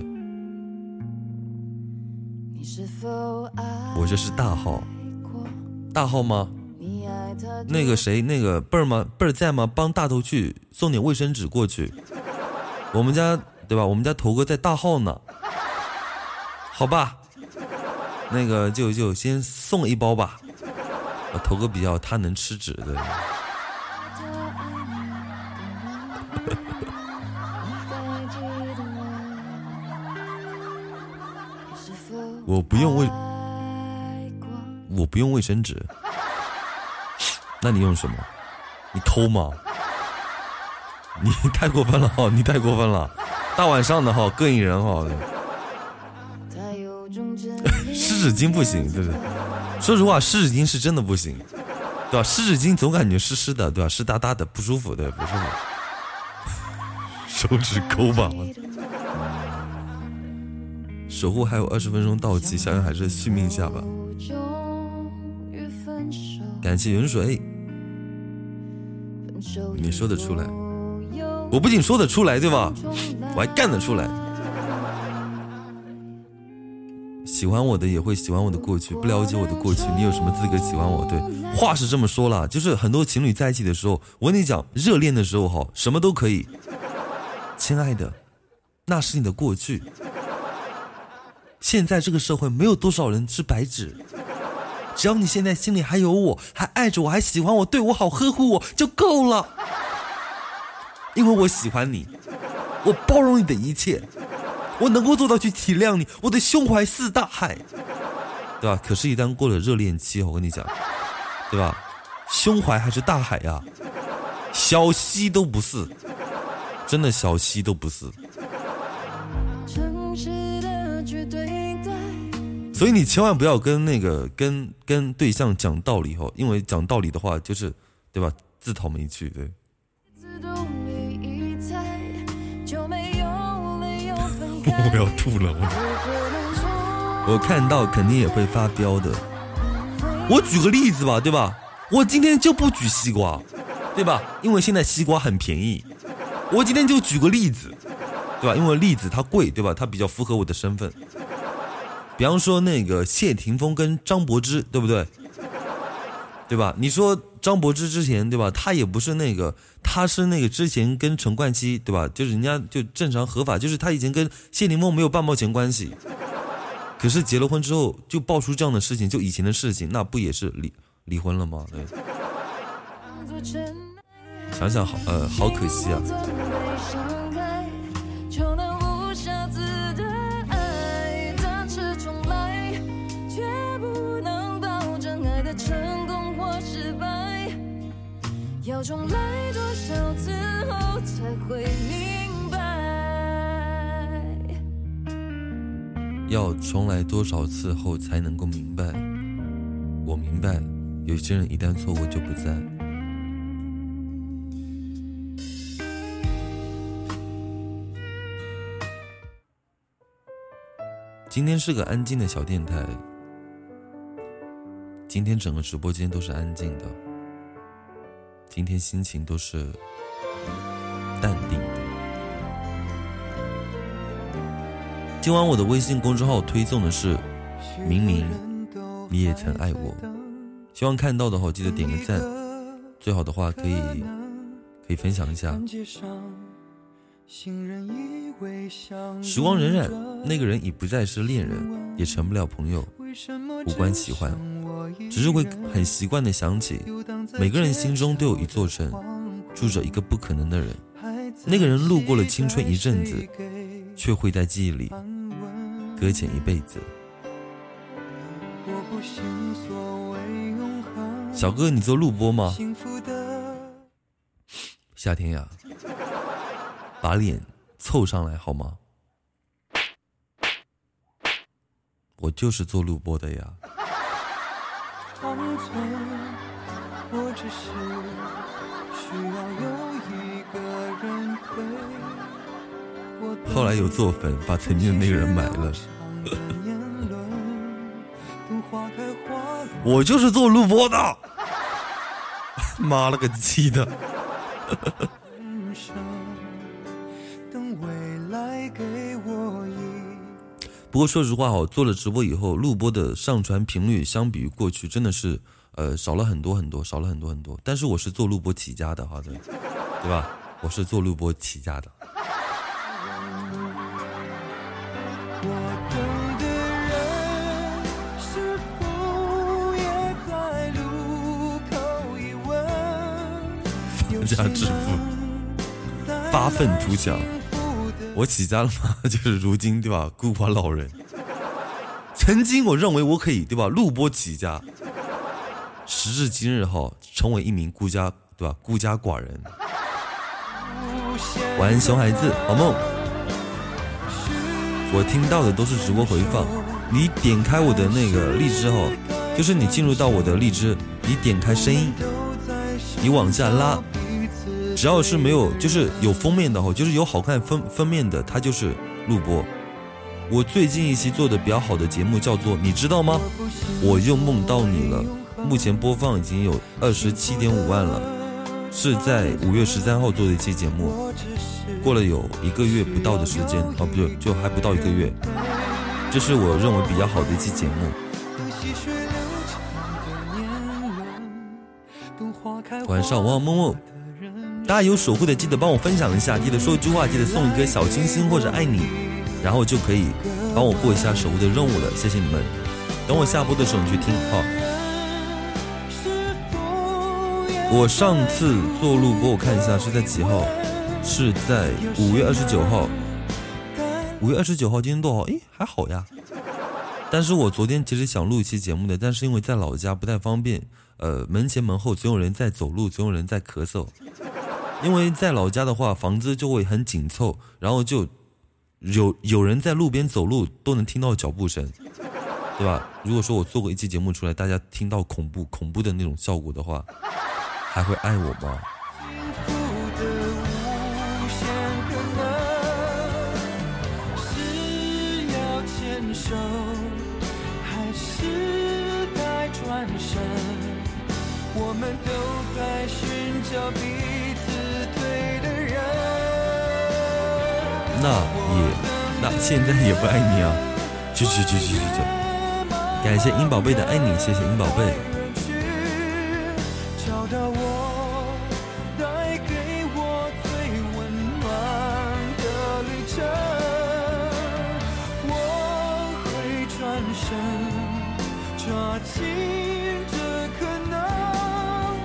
我这是大号。大号吗？那个谁，那个贝儿吗？贝儿在吗？帮大头去送点卫生纸过去。我们家对吧？我们家头哥在大号呢。好吧，那个就就先送一包吧。头哥比较他能吃纸的。我不用卫。我不用卫生纸，那你用什么？你偷吗？你太过分了哈！你太过分了，大晚上的哈，膈应人哈。湿纸巾不行，对不对？说实话，湿纸巾是真的不行，对吧？湿纸巾总感觉湿湿的，对吧？湿哒哒的，不舒服，对，不舒服。手指抠吧。守护还有二十分钟到期，想想还是续命一下吧。感谢云水，你说得出来，我不仅说得出来，对吧？我还干得出来。喜欢我的也会喜欢我的过去，不了解我的过去，你有什么资格喜欢我？对，话是这么说了，就是很多情侣在一起的时候，我跟你讲，热恋的时候哈，什么都可以。亲爱的，那是你的过去。现在这个社会没有多少人是白纸。只要你现在心里还有我，还爱着我，还喜欢我，对我好，呵护我就够了。因为我喜欢你，我包容你的一切，我能够做到去体谅你。我的胸怀似大海，对吧？可是，一旦过了热恋期，我跟你讲，对吧？胸怀还是大海呀，小溪都不是，真的小溪都不是。所以你千万不要跟那个跟跟对象讲道理哦，因为讲道理的话就是，对吧？自讨没趣，对。我要吐了，我我看到肯定也会发飙的。我举个例子吧，对吧？我今天就不举西瓜，对吧？因为现在西瓜很便宜。我今天就举个例子，对吧？因为栗子它贵，对吧？它比较符合我的身份。比方说那个谢霆锋跟张柏芝，对不对？对吧？你说张柏芝之前，对吧？他也不是那个，他是那个之前跟陈冠希，对吧？就是人家就正常合法，就是他以前跟谢霆锋没有半毛钱关系。可是结了婚之后，就爆出这样的事情，就以前的事情，那不也是离离婚了吗？对。想想好，呃，好可惜啊。要重来多少次后才会明白？要重来多少次后才能够明白？我明白，有些人一旦错过就不在。今天是个安静的小电台，今天整个直播间都是安静的，今天心情都是淡定。今晚我的微信公众号推送的是“明明你也曾爱我”，希望看到的话记得点个赞，最好的话可以可以分享一下。时光荏苒，那个人已不再是恋人，也成不了朋友，无关喜欢，只是会很习惯的想起。每个人心中都有一座城，住着一个不可能的人。那个人路过了青春一阵子，却会在记忆里搁浅一辈子。小哥，你做录播吗？夏天呀。把脸凑上来好吗？我就是做录播的呀。后来有做粉，把曾经的那个人埋了。我就是做录播的。妈了个鸡的！不过说实话哈，做了直播以后，录播的上传频率相比于过去真的是，呃，少了很多很多，少了很多很多。但是我是做录播起家的好的，对吧？我是做录播起家的。发家致富，发愤图强。我起家了吗？就是如今对吧？孤寡老人。曾经我认为我可以对吧？录播起家。时至今日哈，成为一名孤家对吧？孤家寡人。晚安，熊孩子，好梦。我听到的都是直播回放。你点开我的那个荔枝哈，就是你进入到我的荔枝，你点开声音，你往下拉。只要是没有，就是有封面的哈，就是有好看封封面的，它就是录播。我最近一期做的比较好的节目叫做，你知道吗？我又梦到你了。目前播放已经有二十七点五万了，是在五月十三号做的一期节目，过了有一个月不到的时间哦，不对，就还不到一个月。这是我认为比较好的一期节目。晚上，我梦梦。大家有守护的，记得帮我分享一下，记得说一句话，记得送一个小星星或者爱你，然后就可以帮我过一下守护的任务了。谢谢你们，等我下播的时候你去听哈。我上次做录播，我看一下是在几号？是在五月二十九号。五月二十九号，今天多少？诶，还好呀。但是我昨天其实想录一期节目的，但是因为在老家不太方便，呃，门前门后总有人在走路，总有人在咳嗽。因为在老家的话，房子就会很紧凑，然后就有有人在路边走路都能听到脚步声，对吧？如果说我做过一期节目出来，大家听到恐怖恐怖的那种效果的话，还会爱我吗？那也，那现在也不爱你啊！去去去去去去！感谢英宝贝的爱你，谢谢英宝贝。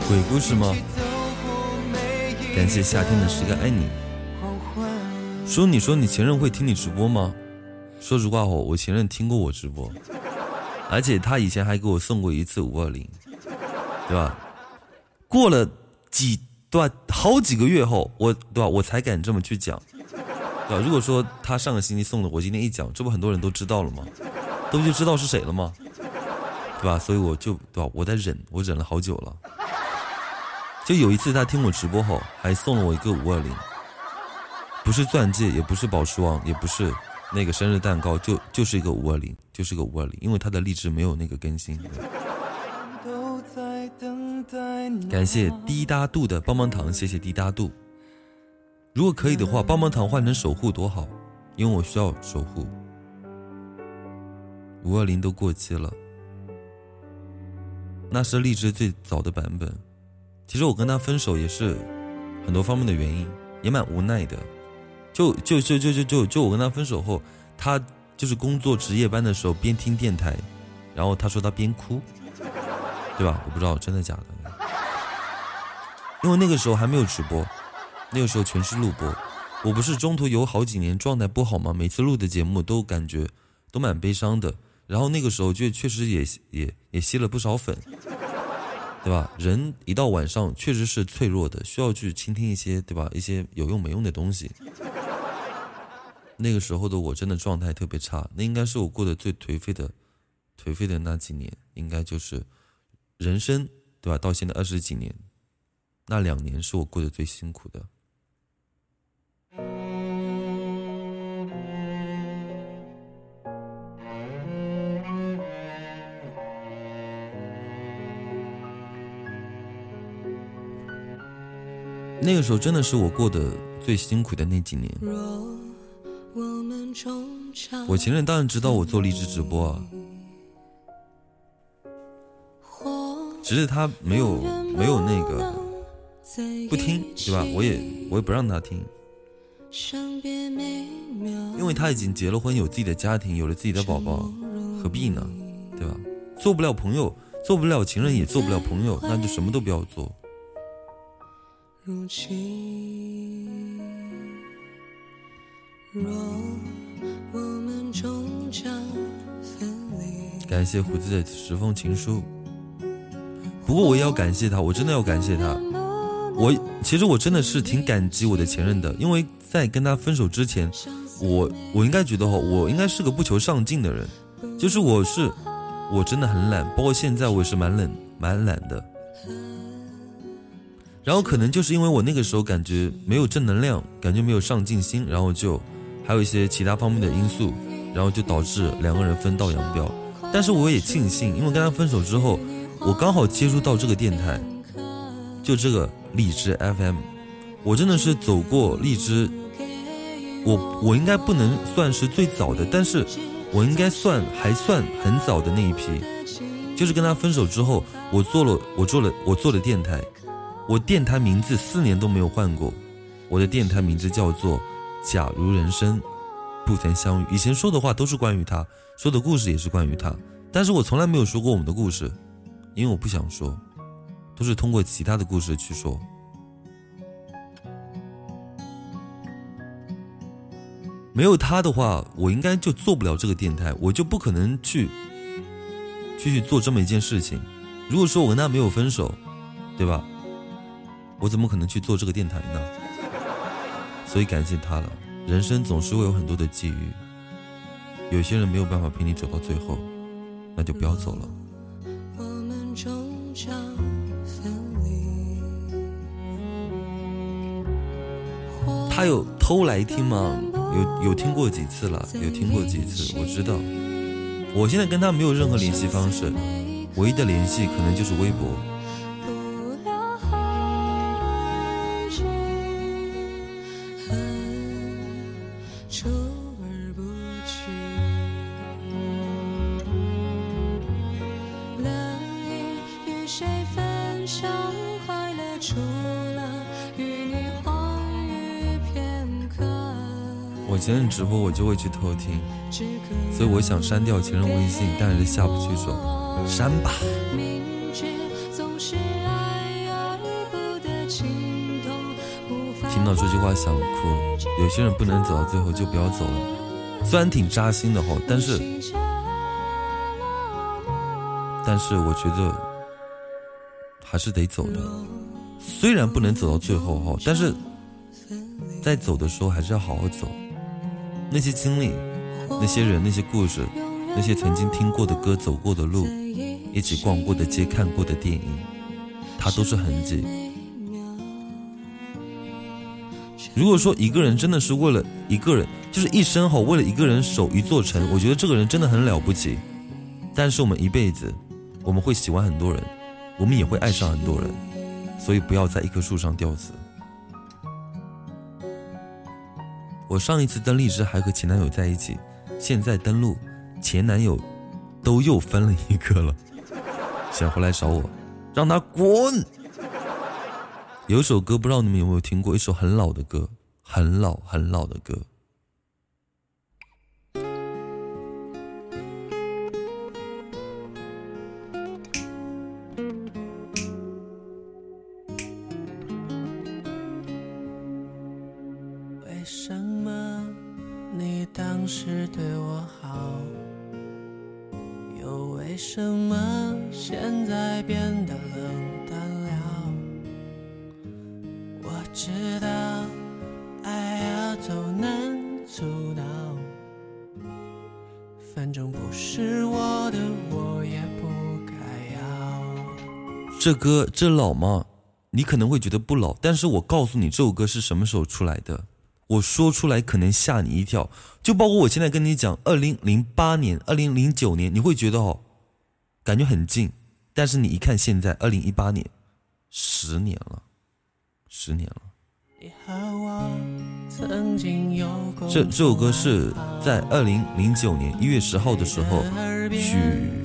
鬼故事吗？感谢夏天的十个爱你。说你说你前任会听你直播吗？说实话哦，我前任听过我直播，而且他以前还给我送过一次五二零，对吧？过了几对吧？好几个月后，我对吧？我才敢这么去讲，对吧？如果说他上个星期送的，我今天一讲，这不很多人都知道了吗？都就知道是谁了吗？对吧？所以我就对吧？我在忍，我忍了好久了。就有一次他听我直播后，还送了我一个五二零，不是钻戒，也不是宝石王，也不是那个生日蛋糕，就就是一个五二零，就是个五二零，因为他的荔枝没有那个更新。感谢滴答度的棒棒糖，谢谢滴答度。如果可以的话，棒棒糖换成守护多好，因为我需要守护。五二零都过期了，那是荔枝最早的版本。其实我跟他分手也是很多方面的原因，也蛮无奈的。就就就就就就就我跟他分手后，他就是工作值夜班的时候边听电台，然后他说他边哭，对吧？我不知道真的假的，因为那个时候还没有直播，那个时候全是录播。我不是中途有好几年状态不好吗？每次录的节目都感觉都蛮悲伤的。然后那个时候就确实也也也吸了不少粉。对吧？人一到晚上确实是脆弱的，需要去倾听一些，对吧？一些有用没用的东西。那个时候的我真的状态特别差，那应该是我过得最颓废的，颓废的那几年，应该就是人生，对吧？到现在二十几年，那两年是我过得最辛苦的。那个时候真的是我过得最辛苦的那几年。我前任当然知道我做励志直播啊，只是他没有没有那个不听，对吧？我也我也不让他听，因为他已经结了婚，有自己的家庭，有了自己的宝宝，何必呢？对吧？做不了朋友，做不了情人，也做不了朋友，那就什么都不要做。如今，若我们终将分离。感谢胡子的十封情书。不过我也要感谢他，我真的要感谢他。我其实我真的是挺感激我的前任的，因为在跟他分手之前，我我应该觉得哈，我应该是个不求上进的人，就是我是我真的很懒，包括现在我也是蛮冷蛮懒的。然后可能就是因为我那个时候感觉没有正能量，感觉没有上进心，然后就还有一些其他方面的因素，然后就导致两个人分道扬镳。但是我也庆幸，因为跟他分手之后，我刚好接触到这个电台，就这个荔枝 FM，我真的是走过荔枝，我我应该不能算是最早的，但是我应该算还算很早的那一批。就是跟他分手之后，我做了我做了我做了电台。我电台名字四年都没有换过，我的电台名字叫做“假如人生不曾相遇”。以前说的话都是关于他，说的故事也是关于他，但是我从来没有说过我们的故事，因为我不想说，都是通过其他的故事去说。没有他的话，我应该就做不了这个电台，我就不可能去去去做这么一件事情。如果说我跟他没有分手，对吧？我怎么可能去做这个电台呢？所以感谢他了。人生总是会有很多的际遇，有些人没有办法陪你走到最后，那就不要走了。他有偷来听吗？有有听过几次了？有听过几次？我知道。我现在跟他没有任何联系方式，唯一的联系可能就是微博。前任直播我就会去偷听，所以我想删掉前任微信，但是下不去手，删吧。听到这句话想哭，有些人不能走到最后就不要走了，虽然挺扎心的哈，但是，但是我觉得还是得走的。虽然不能走到最后哈，但是在走的时候还是要好好走。那些经历，那些人，那些故事，那些曾经听过的歌、走过的路，一起逛过的街、看过的电影，它都是痕迹。如果说一个人真的是为了一个人，就是一生好，为了一个人守一座城，我觉得这个人真的很了不起。但是我们一辈子，我们会喜欢很多人，我们也会爱上很多人，所以不要在一棵树上吊死。我上一次登荔枝还和前男友在一起，现在登录前男友都又分了一个了，想回来找我，让他滚。有一首歌不知道你们有没有听过，一首很老的歌，很老很老的歌。这歌这老吗？你可能会觉得不老，但是我告诉你，这首歌是什么时候出来的？我说出来可能吓你一跳，就包括我现在跟你讲，二零零八年、二零零九年，你会觉得哦，感觉很近，但是你一看现在二零一八年，十年了，十年了。你和我这这首歌是在二零零九年一月十号的时候，许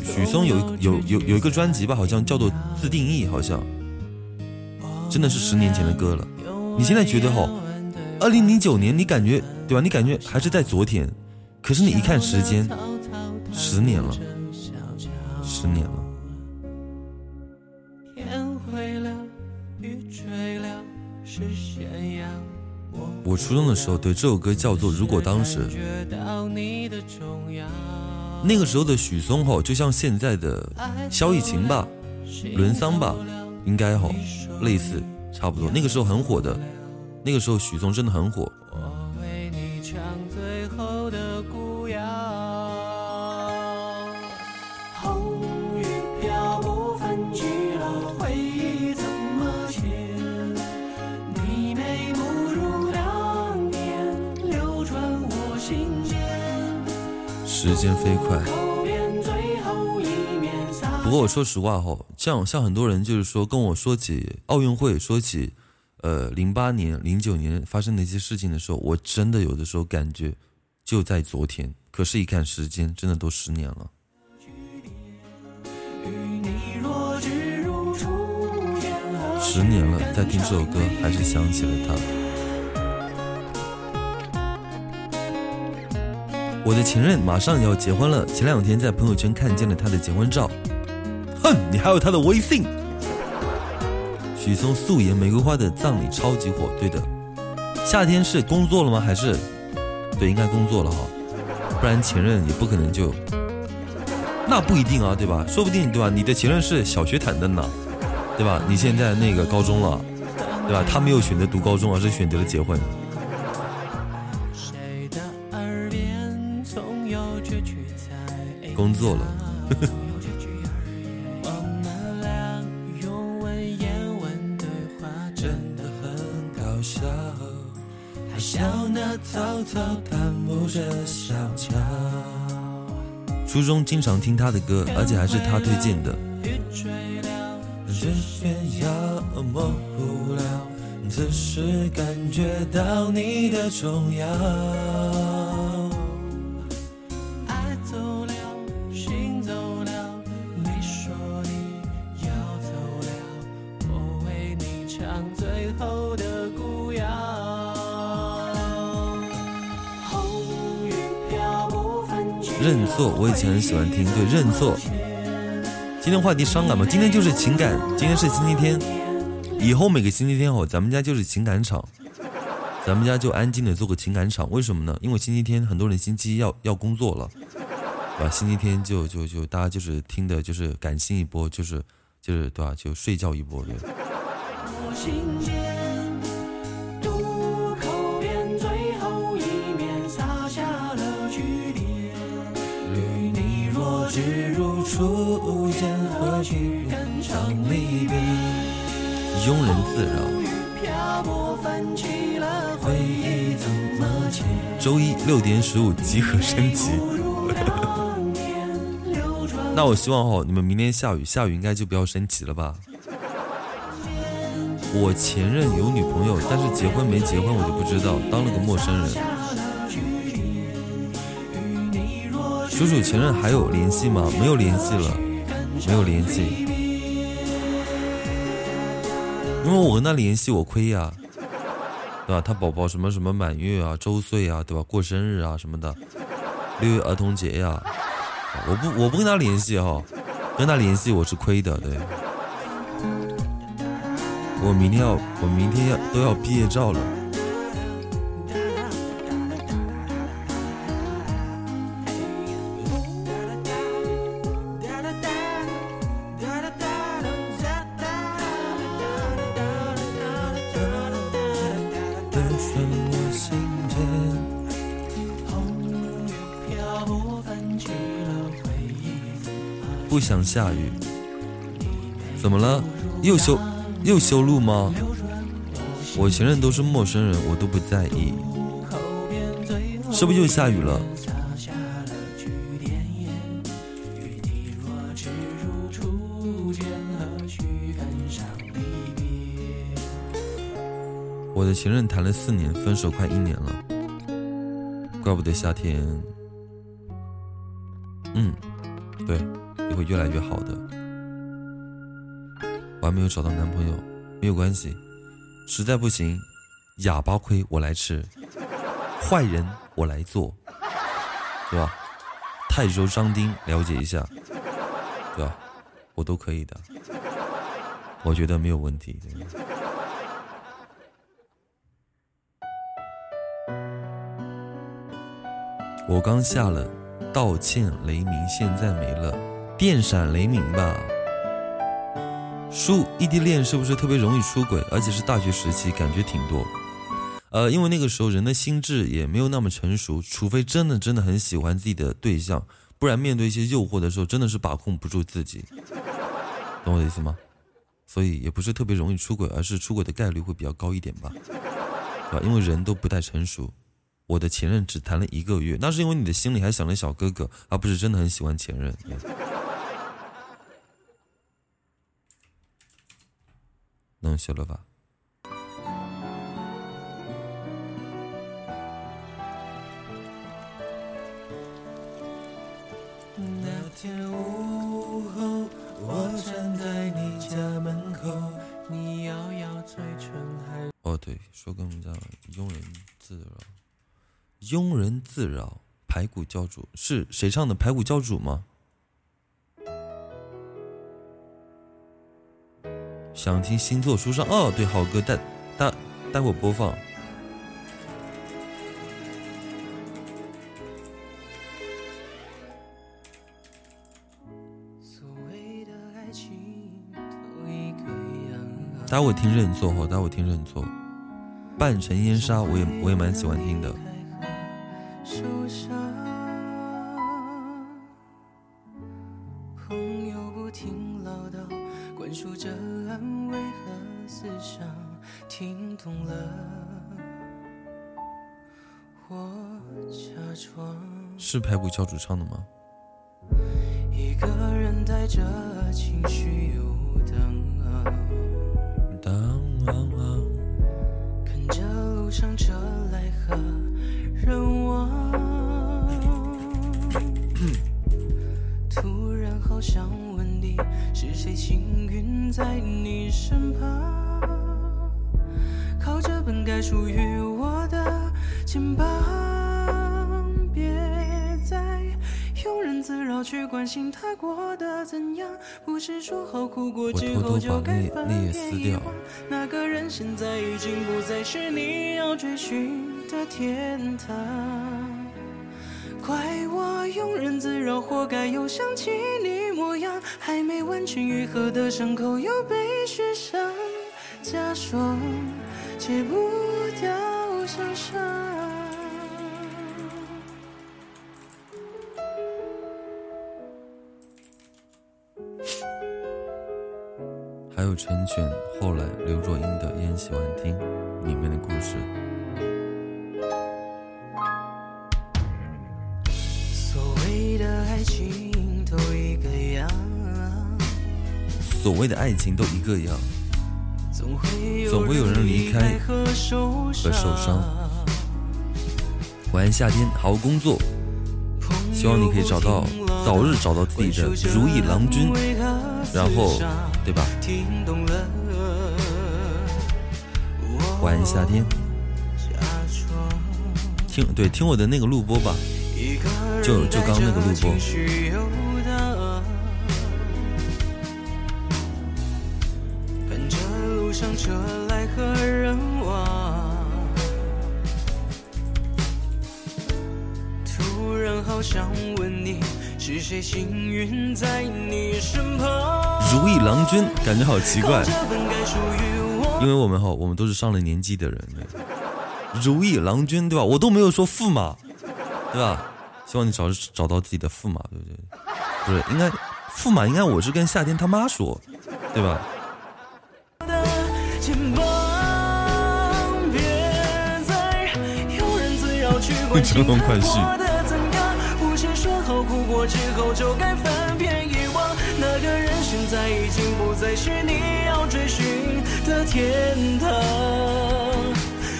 许嵩有一有有有一个专辑吧，好像叫做《自定义》，好像真的是十年前的歌了。你现在觉得哈，二零零九年你感觉对吧？你感觉还是在昨天，可是你一看时间，十年了，十年了。天灰了，雨坠了，是。我初中的时候，对这首歌叫做《如果当时》。那个时候的许嵩吼，就像现在的萧逸勤吧、伦桑吧，应该吼类似差不多。那个时候很火的，那个时候许嵩真的很火。时间飞快。不过我说实话哈，像像很多人就是说跟我说起奥运会，说起呃零八年、零九年发生的一些事情的时候，我真的有的时候感觉就在昨天，可是一看时间，真的都十年了。十年了，在听这首歌，还是想起了他。我的前任马上要结婚了，前两天在朋友圈看见了他的结婚照。哼，你还有他的微信？许嵩素颜玫瑰花的葬礼超级火，对的。夏天是工作了吗？还是？对，应该工作了哈，不然前任也不可能就。那不一定啊，对吧？说不定对吧？你的前任是小学坦登呢，对吧？你现在那个高中了，对吧？他没有选择读高中，而是选择了结婚。工作了，我们俩用文言文对话，真的很搞笑，那草草淡漠着小桥。初中经常听他的歌，而且还是他推荐的。雨吹了，人炫耀模糊了，此时感觉到你的重要。我以前很喜欢听。对，认错。今天话题伤感嘛，今天就是情感，今天是星期天，以后每个星期天哦，咱们家就是情感场，咱们家就安静的做个情感场。为什么呢？因为星期天很多人星期一要要工作了，对吧？星期天就就就大家就是听的就是感性一波，就是就是对吧？就睡觉一波，对。只如初见，何须更长离别？庸人自扰。回忆，怎么解？周一六点十五集合升级。那我希望哈，你们明天下雨，下雨应该就不要升级了吧？我前任有女朋友，但是结婚没结婚我就不知道，当了个陌生人。叔叔前任还有联系吗？没有联系了，没有联系。因为我跟他联系我亏呀，对吧？他宝宝什么什么满月啊、周岁啊，对吧？过生日啊什么的，六一儿童节呀，我不我不跟他联系哈，跟他联系我是亏的，对。我明天要，我明天要都要毕业照了。不想下雨，怎么了？又修又修路吗？我前任都是陌生人，我都不在意。是不是又下雨了？我的前任谈了四年，分手快一年了，怪不得夏天。嗯，会越来越好的。我还没有找到男朋友，没有关系，实在不行，哑巴亏我来吃，坏人我来做，对吧？泰州张丁了解一下，对吧？我都可以的，我觉得没有问题。我刚下了，道歉雷鸣，现在没了，电闪雷鸣吧。叔，异地恋是不是特别容易出轨？而且是大学时期，感觉挺多。呃，因为那个时候人的心智也没有那么成熟，除非真的真的很喜欢自己的对象，不然面对一些诱惑的时候，真的是把控不住自己。懂我的意思吗？所以也不是特别容易出轨，而是出轨的概率会比较高一点吧，对吧？因为人都不太成熟。我的前任只谈了一个月，那是因为你的心里还想着小哥哥，而不是真的很喜欢前任。能修了吧？那天午后，我站在你家门口，你摇摇嘴唇还。哦，对，说跟我们家庸人自扰，庸人自扰，排骨教主是谁唱的？排骨教主吗？想听星座书上哦，对，好歌，待待待会播放。待会听认错哈，待会听认错。半城烟沙，我也我也蛮喜欢听的。是排骨教主唱的吗？一个人带着情绪游荡，看着路上车来和人往，突然好想问你，是谁幸运在你身旁，该属于我的肩膀。自扰去关心他过得怎样，不是说好哭过之后就该翻篇遗忘。那个人现在已经不再是你要追寻的天堂。怪我庸人自扰，活该又想起你模样，还没完全愈合的伤口又被续上。假装，戒不掉想象。还有成全后来刘若英的《烟喜欢听》里面的故事。所谓的爱情都一个样，所谓的爱情都一个样，总会有人离开和受伤。晚安夏天，好好工作，希望你可以找到早日找到自己的如意郎君，然后，对吧？听懂了，晚安夏天，听对听我的那个录播吧，一个人就就刚那个录播是谁幸运在你身旁？如意郎君感觉好奇怪因为我们哈我们都是上了年纪的人，如意郎君对吧？我都没有说驸马，对吧？希望你找找到自己的驸马，对不对？不是，应该驸马应该我是跟夏天他妈说，对吧？的肩膀，别再有人自扰去关心 乘风快婿之后就该翻篇遗忘，那个人现在已经不再是你要追寻的天堂。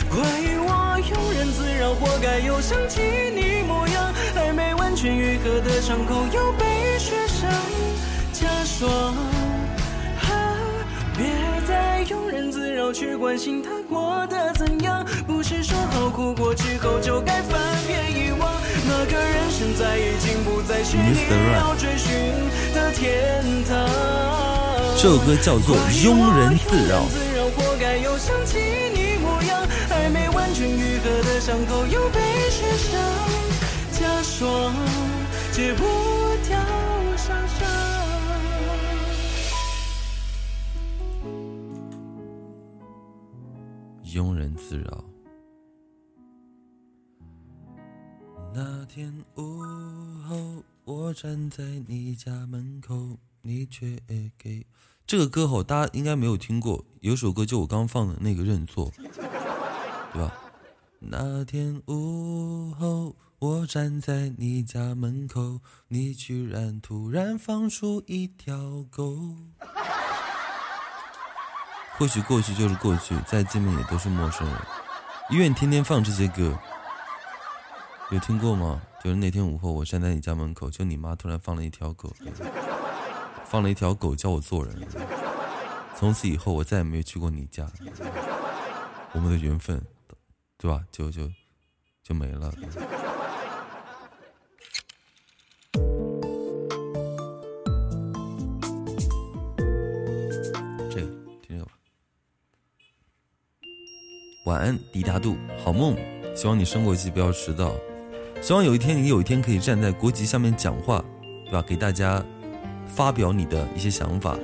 怪我庸人自扰，活该又想起你模样，还没完全愈合的伤口又被雪上加霜。去关心他过得怎样，不是说好哭过之后就该翻篇遗忘。那个人现在已经不再是你要追寻的天堂。这首歌叫做《庸人自扰》。自扰，活该又想起你模样，还没完全愈合的伤口又被雪上加霜，戒不掉庸人自扰。那天午后，我站在你家门口，你却给这个歌吼，大家应该没有听过。有首歌就我刚放的那个认错，对吧？那天午后，我站在你家门口，你居然突然放出一条狗。或许过去就是过去，再见面也都是陌生人。医院天天放这些歌，有听过吗？就是那天午后，我站在你家门口，就你妈突然放了一条狗，放了一条狗教我做人。从此以后，我再也没有去过你家，我们的缘分，对吧？就就就没了。晚安，迪达度，好梦。希望你升国旗不要迟到。希望有一天你有一天可以站在国旗下面讲话，对吧？给大家发表你的一些想法。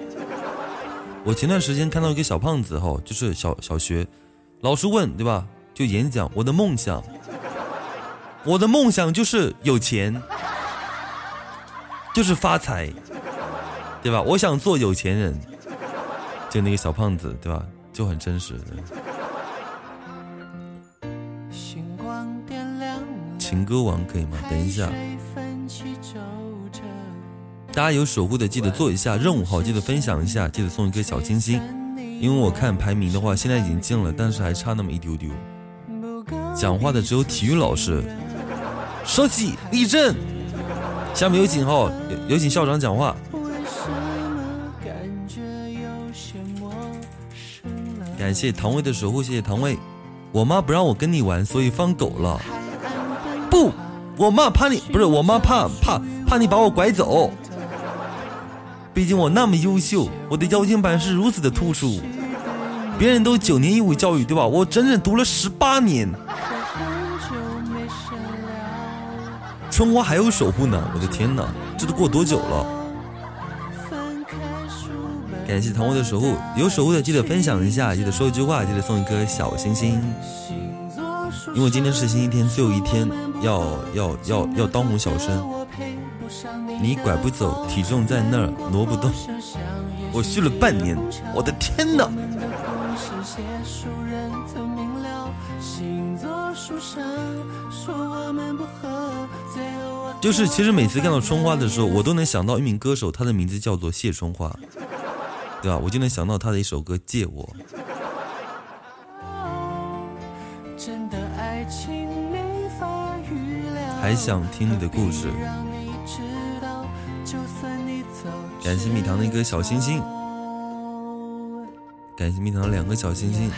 我前段时间看到一个小胖子哈，就是小小学，老师问对吧？就演讲我的梦想，我的梦想就是有钱，就是发财，对吧？我想做有钱人。就那个小胖子对吧？就很真实。情歌王可以吗？等一下，大家有守护的记得做一下任务好，记得分享一下，记得送一颗小星星。因为我看排名的话，现在已经进了，但是还差那么一丢丢。讲话的只有体育老师，收起立正。下面有请哈，有有请校长讲话。感谢唐薇的守护，谢谢唐薇。我妈不让我跟你玩，所以放狗了。不，我妈怕你不是我妈怕怕怕你把我拐走。毕竟我那么优秀，我的腰间盘是如此的突出。别人都九年义务教育，对吧？我整整读了十八年。春花还有守护呢，我的天哪，这都过多久了？感谢糖果的守护，有守护的记得分享一下，记得说一句话，记得送一颗小星星。因为今天是星期天，最后一天，要要要要当红小生。你拐不走，体重在那儿挪不动。我续了半年，我的天哪！就是其实每次看到春花的时候，我都能想到一名歌手，他的名字叫做谢春花，对吧？我就能想到他的一首歌《借我》。还想听你的故事。感谢蜜糖的一个小星星，感谢蜜糖的两个小星星，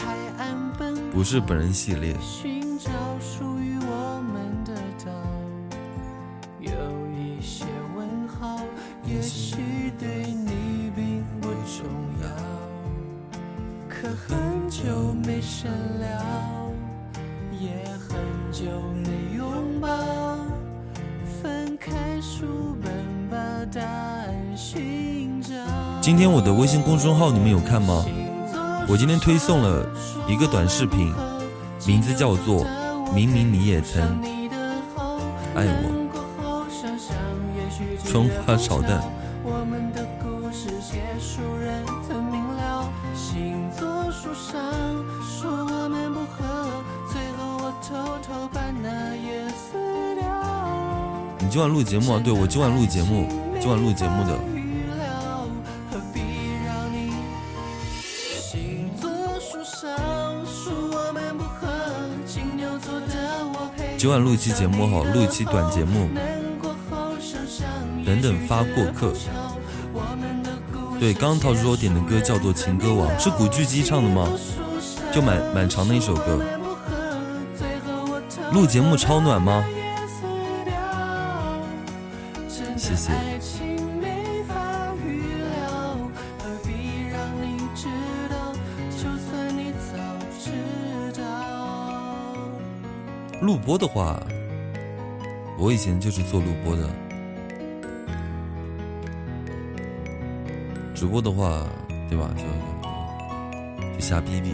不是本人系列。今天我的微信公众号你们有看吗？我今天推送了一个短视频，名字叫做《明明你也曾爱我》，春花炒蛋。你今晚录节目啊？对我今晚录节目，今晚录节目的。今晚录一期节目哈，录一期短节目，等等发过客。对，刚刚陶叔我点的歌叫做《情歌王》，是古巨基唱的吗？就蛮蛮长的一首歌。录节目超暖吗？的话，我以前就是做录播的。直播的话，对吧？就就瞎逼逼。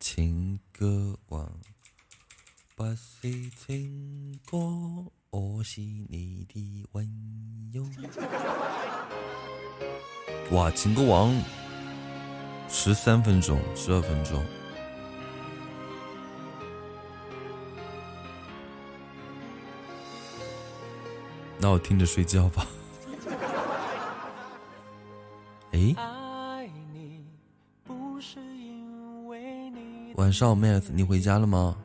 情歌王，不是情歌，我是你的温柔。哇，情歌王，十三分钟，十二分钟。那我听着睡觉吧。哎，晚上妹子，你回家了吗？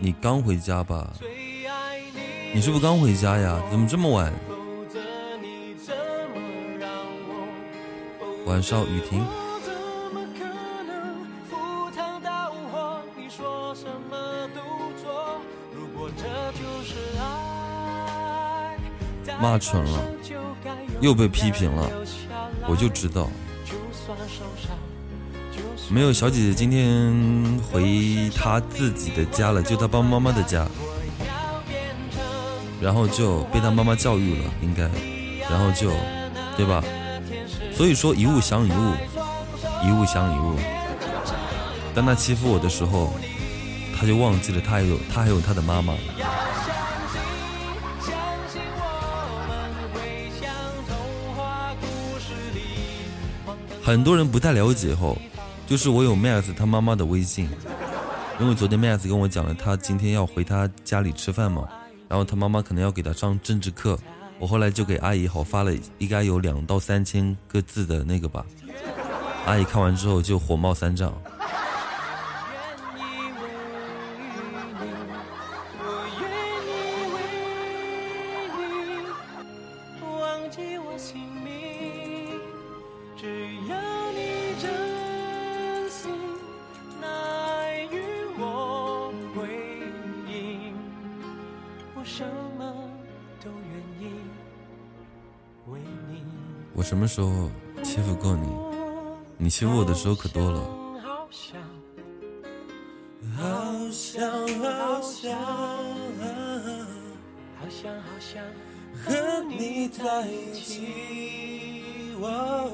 你刚回家吧？你是不是刚回家呀？怎么这么晚？晚上雨停。骂蠢了，又被批评了，我就知道。没有小姐姐今天回她自己的家了，就她爸妈妈的家，然后就被她妈妈教育了，应该，然后就，对吧？所以说一物降一物，一物降一物。当他欺负我的时候，他就忘记了他还有他还有他的妈妈。很多人不太了解吼，就是我有 Max 他妈妈的微信，因为昨天 Max 跟我讲了，他今天要回他家里吃饭嘛，然后他妈妈可能要给他上政治课，我后来就给阿姨好发了，应该有两到三千个字的那个吧，阿姨看完之后就火冒三丈。什么时候欺负过你？你欺负我的时候可多了。好想好想好想好想和你在一起。哇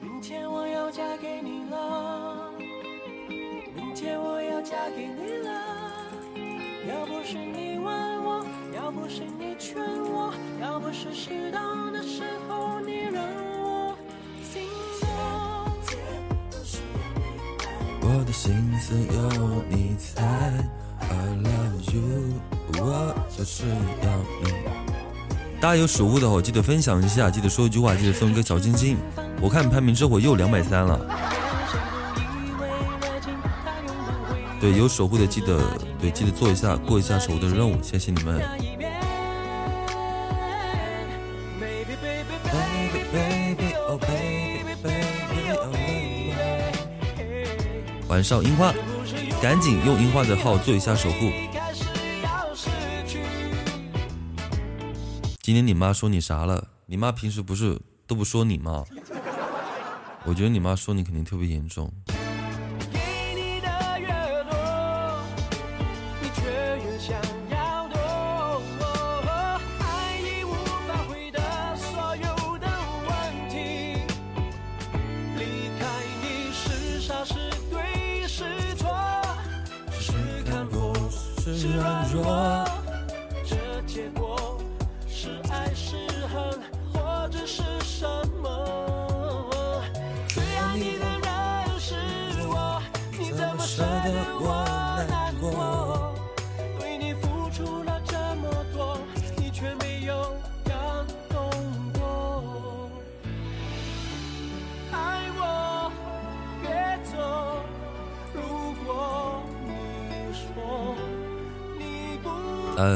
明天我要嫁给你了，明天我要嫁给你了。要不是你问我，要不是你劝我，要不是适当的时候你让我心动。我的心思有你猜，I love you，我就是要你。大家有守护的话，记得分享一下，记得说一句话，记得送一个小心心。我看排名之后又两百三了，对，有守护的记得对记得做一下过一下守护的任务，谢谢你们。Baby, baby, Baby baby oh baby baby oh baby。晚上樱花，赶紧用樱花的号做一下守护。今天你妈说你啥了？你妈平时不是都不说你吗？我觉得你妈说你肯定特别严重。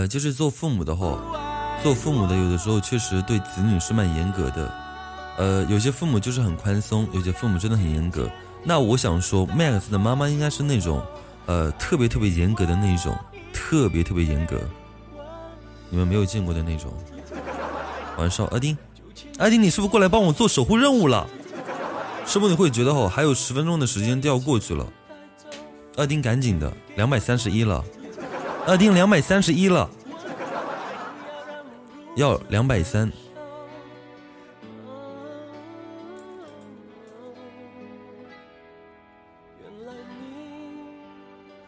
就是做父母的话，做父母的有的时候确实对子女是蛮严格的。呃，有些父母就是很宽松，有些父母真的很严格。那我想说，Max 的妈妈应该是那种，呃，特别特别严格的那一种，特别特别严格，你们没有见过的那种。晚上，阿丁，阿丁，你是不是过来帮我做守护任务了？是不是你会觉得哦，还有十分钟的时间就要过去了？阿丁，赶紧的，两百三十一了，阿丁两百三十一了，要两百三。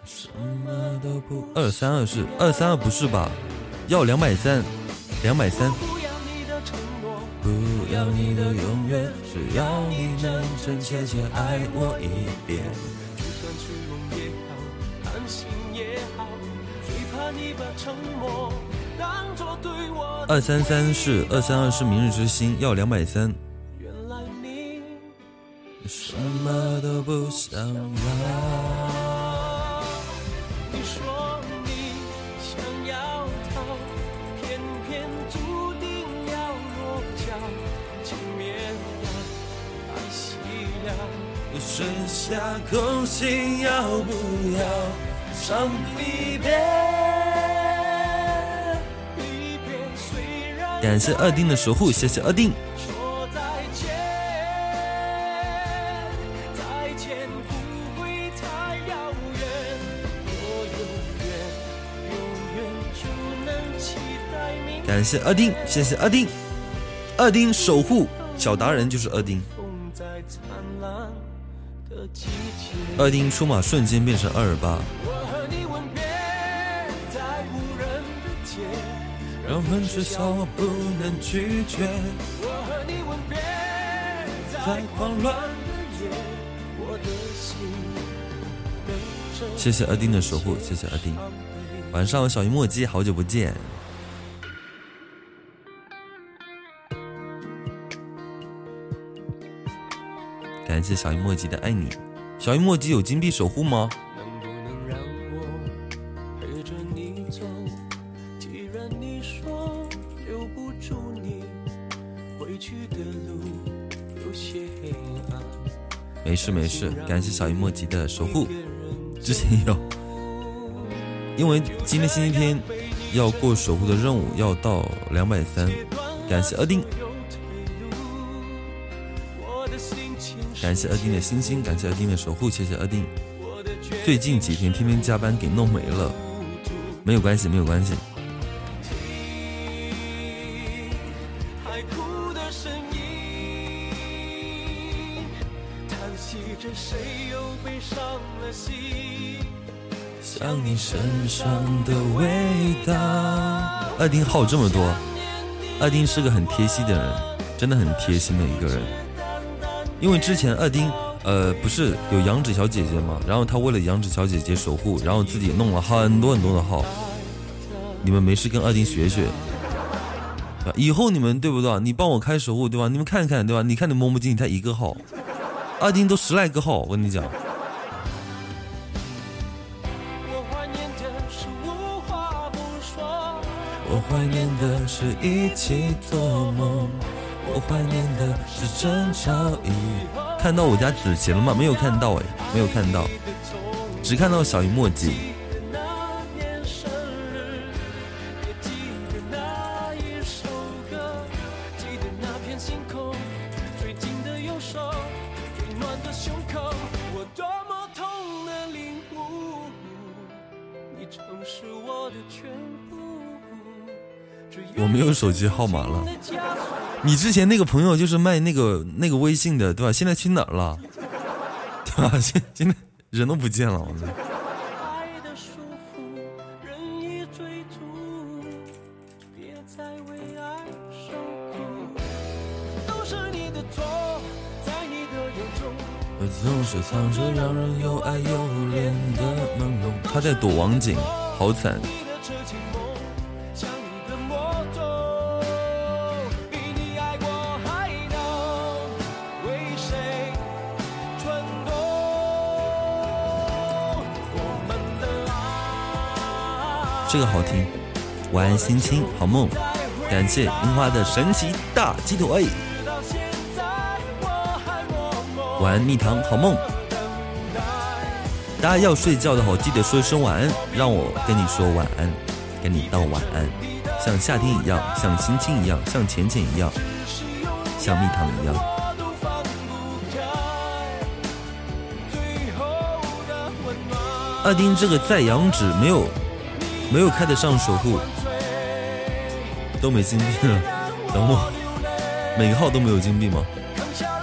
什么都不二三二是二三二不是吧？要两百三，两百三。不要你的承诺，不要你的永远，只要你真真切切爱我一遍。就算也好，安心也好，最怕你把沉默当作对我的二三三是二三二是明日之星，要两百三。原来你什么都不想要。你说你想要逃，偏偏注定要落脚，前面呀，爱惜呀，剩下空心要不要伤离别？感谢二丁的守护，谢谢二丁。感谢二丁，谢谢二丁，二丁守护小达人就是二丁，二丁出马瞬间变成二二八，让人知晓我不能拒绝，我和你吻别在狂乱。夜，我的心跟着谢谢二丁的守护，谢谢二丁。晚上，小鱼墨迹，好久不见。感谢小鱼墨迹的爱你。小鱼墨迹有金币守护吗？没事没事，感谢小鱼墨迹的守护。之前有，因为今天星期天要过守护的任务要到两百三，感谢二丁，感谢二丁的星星，感谢二丁的守护，谢谢二丁。最近几天天天加班给弄没了，没有关系，没有关系。谁又背上了心。想你身上的味道。二丁号这么多，二丁是个很贴心的人，真的很贴心的一个人。因为之前二丁，呃，不是有杨芷小姐姐嘛，然后他为了杨芷小姐姐守护，然后自己弄了很多很多的号。你们没事跟二丁学学，以后你们对不对？你帮我开守护，对吧？你们看看，对吧？你看你摸摸金，才一个号，阿丁都十来个号，我跟你讲。我怀念的是无话不说，我怀念的是一起做梦，我怀念的是争吵以看到我家子琪了吗？没有看到哎，没有看到，只看到小鱼墨迹。手机号码了你之前那个朋友就是卖那个那个微信的，对吧？现在去哪儿了？对吧？现现在人都不见了，我操！爱的束缚，任意追逐，别再为爱受苦，都是你的错，你的眼中。总是藏着让人又爱又怜的朦胧。他在躲网警，好惨。这个好听。晚安，心情好梦。感谢樱花的神奇大鸡腿。晚安，蜜糖好梦。大家要睡觉的话，记得说一声晚安，让我跟你说晚安，跟你道晚安，像夏天一样，像心情一样，像浅浅一样，像蜜糖一样。二丁这个在阳指没有没有开得上守护，都没金币了。等我，每个号都没有金币吗？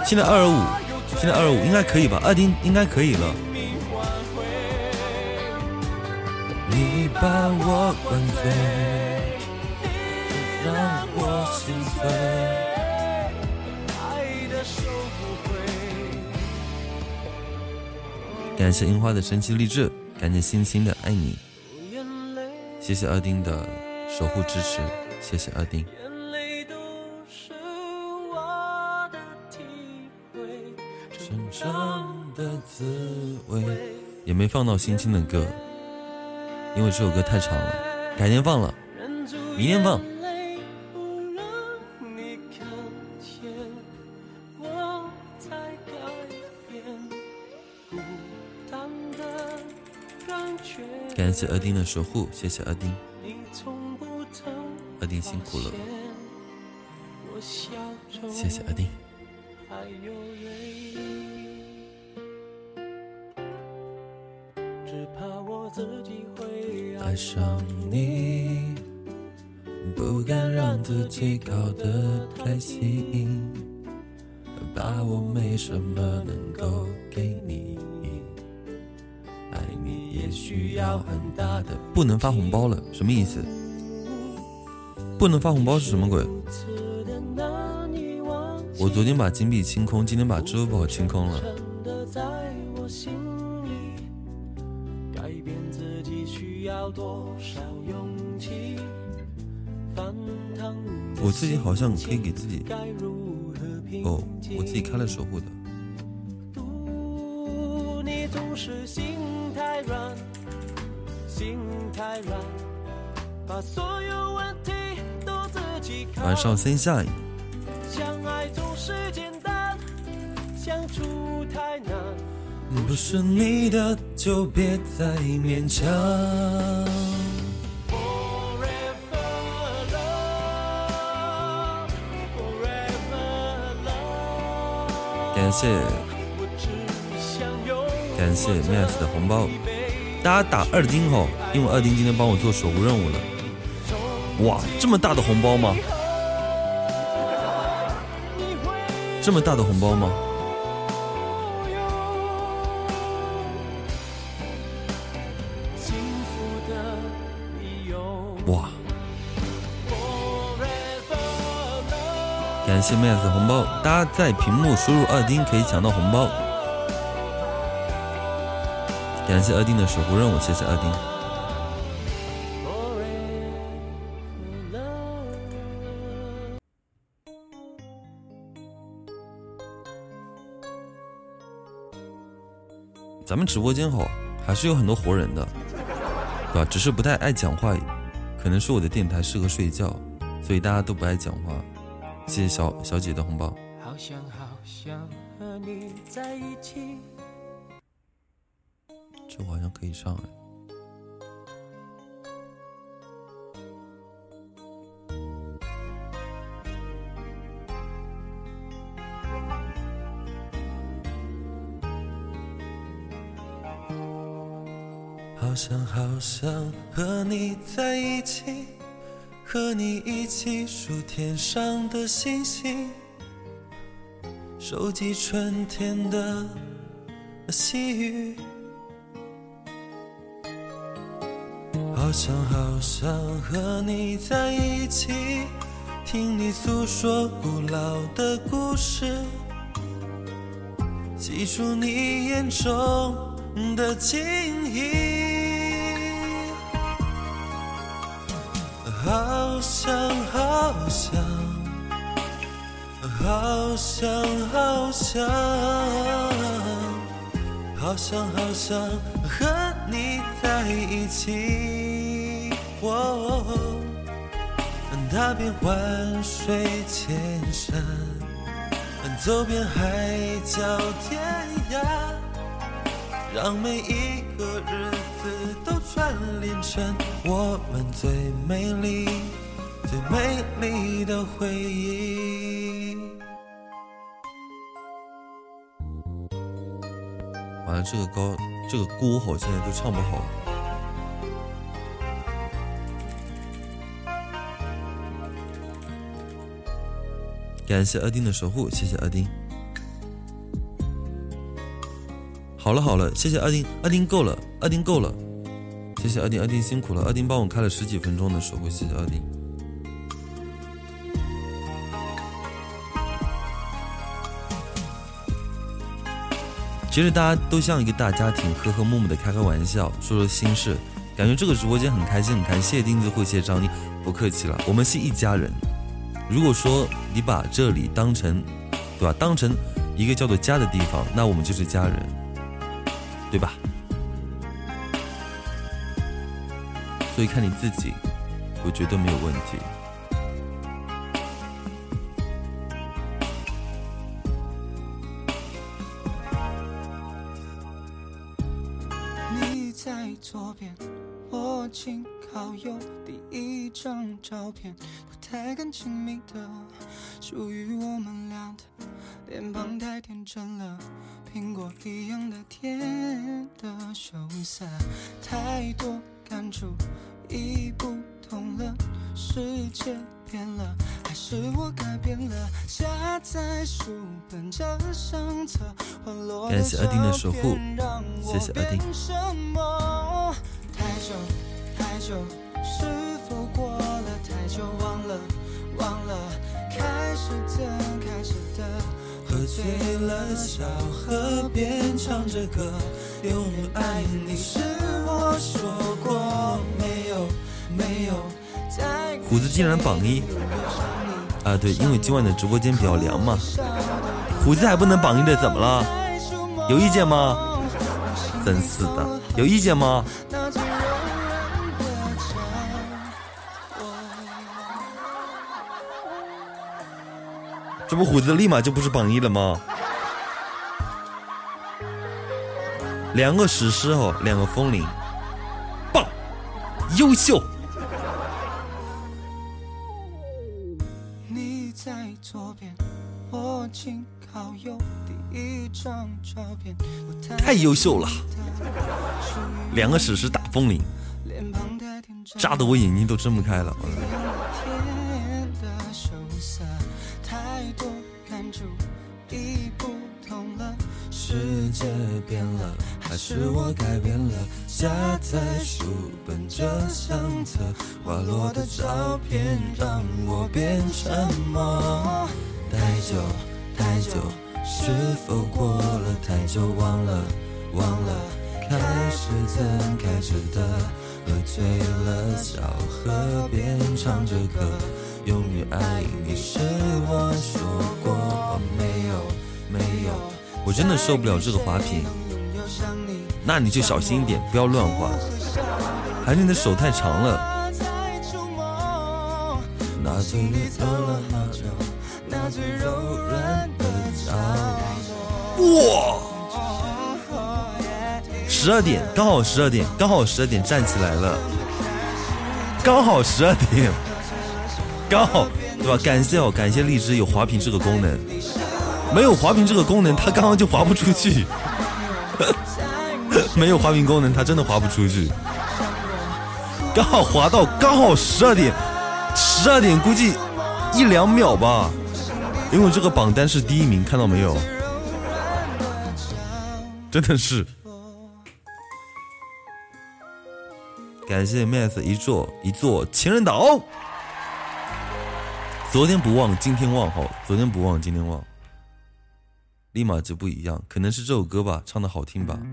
现在二十五，现在二十五应该可以吧？二丁应该可以了。你把我灌醉，让我心碎。感谢樱花的神奇励志，感谢星星的爱你，谢谢二丁的守护支持，谢谢二丁。眼泪都是我的体会。成长的滋味，也没放到星星的歌，因为这首歌太长了，改天放了。明天放感谢二丁的守护，谢谢二丁，你从不曾二丁辛苦了，谢谢二丁。只怕我自己会爱上你，不敢让自己搞得太近，怕我没什么能够需要很大的，不能发红包了，什么意思？不能发红包是什么鬼？我昨天把金币清空，今天把支付宝清空了。在我自己好像可以给自己哦，静我自己开了守护的。把所有问题都自己扛。晚上 sunshine，相爱总是简单，相处太难。不是你的就别再勉强。Forever love, forever love。感谢感谢 Max 的红包，大家打二丁哦，因为二丁今天帮我做守护任务了。哇，这么大的红包吗？这么大的红包吗？哇！感谢 Max 的红包，大家在屏幕输入二丁可以抢到红包。感谢二丁的守护任务，谢谢二丁。咱们直播间好，还是有很多活人的，对吧？只是不太爱讲话，可能是我的电台适合睡觉，所以大家都不爱讲话。谢谢小小姐的红包。这我好像可以上哎。想好想和你在一起，和你一起数天上的星星，收集春天的细雨。好想好想和你在一起，听你诉说古老的故事，记住你眼中的晶莹。想好想，好想好想，好想好想和你在一起。踏遍万水千山，走遍海角天涯，让每一个日子都串联成。我们最美丽、最美丽的回忆。完了，这个高，这个歌好，现在都唱不好。感谢二丁的守护，谢谢二丁。好了好了，谢谢二丁，二丁够了，二丁够了。谢谢二丁，二丁辛苦了。二丁帮我开了十几分钟的守护，谢谢二丁。其实大家都像一个大家庭，和和睦睦的开开玩笑，说说心事，感觉这个直播间很开心，很开心。谢谢钉子会，谢谢张妮，不客气了，我们是一家人。如果说你把这里当成，对吧？当成一个叫做家的地方，那我们就是家人，对吧？所以看你自己，我觉得没有问题。亲密的，属于我们俩的，脸庞太天真了，苹果一样的甜的羞涩，太多。感触已不同了，世界变了，还是我改变了？夹在书本这相册，滑落的照片让我变什么？太久太久，是否过了太久？忘了忘了，开始的开始的，喝醉了小河边唱着歌，用爱你是我说。虎子竟然榜一啊！对，因为今晚的直播间比较凉嘛。虎子还不能榜一的，怎么了？有意见吗？真是的，有意见吗？这不虎子立马就不是榜一了吗？两个史诗哦，两个风铃，棒，优秀。太优秀了，两个史诗大风铃，炸得我眼睛都睁不开了。世界变了，还是我改变了？夹在书本这相册，滑落的照片让我变沉默。太久太久，是否过了太久？忘了忘了，开始怎开始的？喝醉了，小河边唱着歌，永远爱你是我说过没有没有。我真的受不了这个滑屏，那你就小心一点，不要乱滑。还是你的手太长了。哇！十二点，刚好十二点，刚好十二点站起来了，刚好十二点，刚好对吧？感谢哦，感谢荔枝有滑屏这个功能。没有滑屏这个功能，他刚刚就滑不出去。没有滑屏功能，他真的滑不出去。刚好滑到刚好十二点，十二点估计一两秒吧。因为这个榜单是第一名，看到没有？真的是。感谢 Max 一座一座情人岛。昨天不忘，今天忘，好，昨天不忘，今天忘。立马就不一样，可能是这首歌吧，唱的好听吧。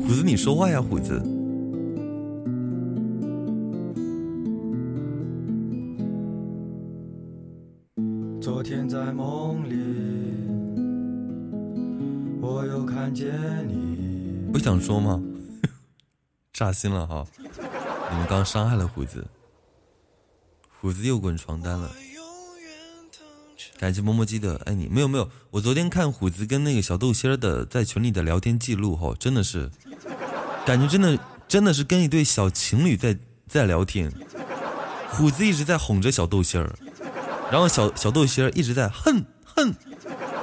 虎子，你说话呀，虎子。想说吗？扎心了哈！你们刚伤害了虎子，虎子又滚床单了。感谢摸摸鸡的爱你，没有没有，我昨天看虎子跟那个小豆心儿的在群里的聊天记录哈，真的是，感觉真的真的是跟一对小情侣在在聊天。虎子一直在哄着小豆心儿，然后小小豆心儿一直在哼哼。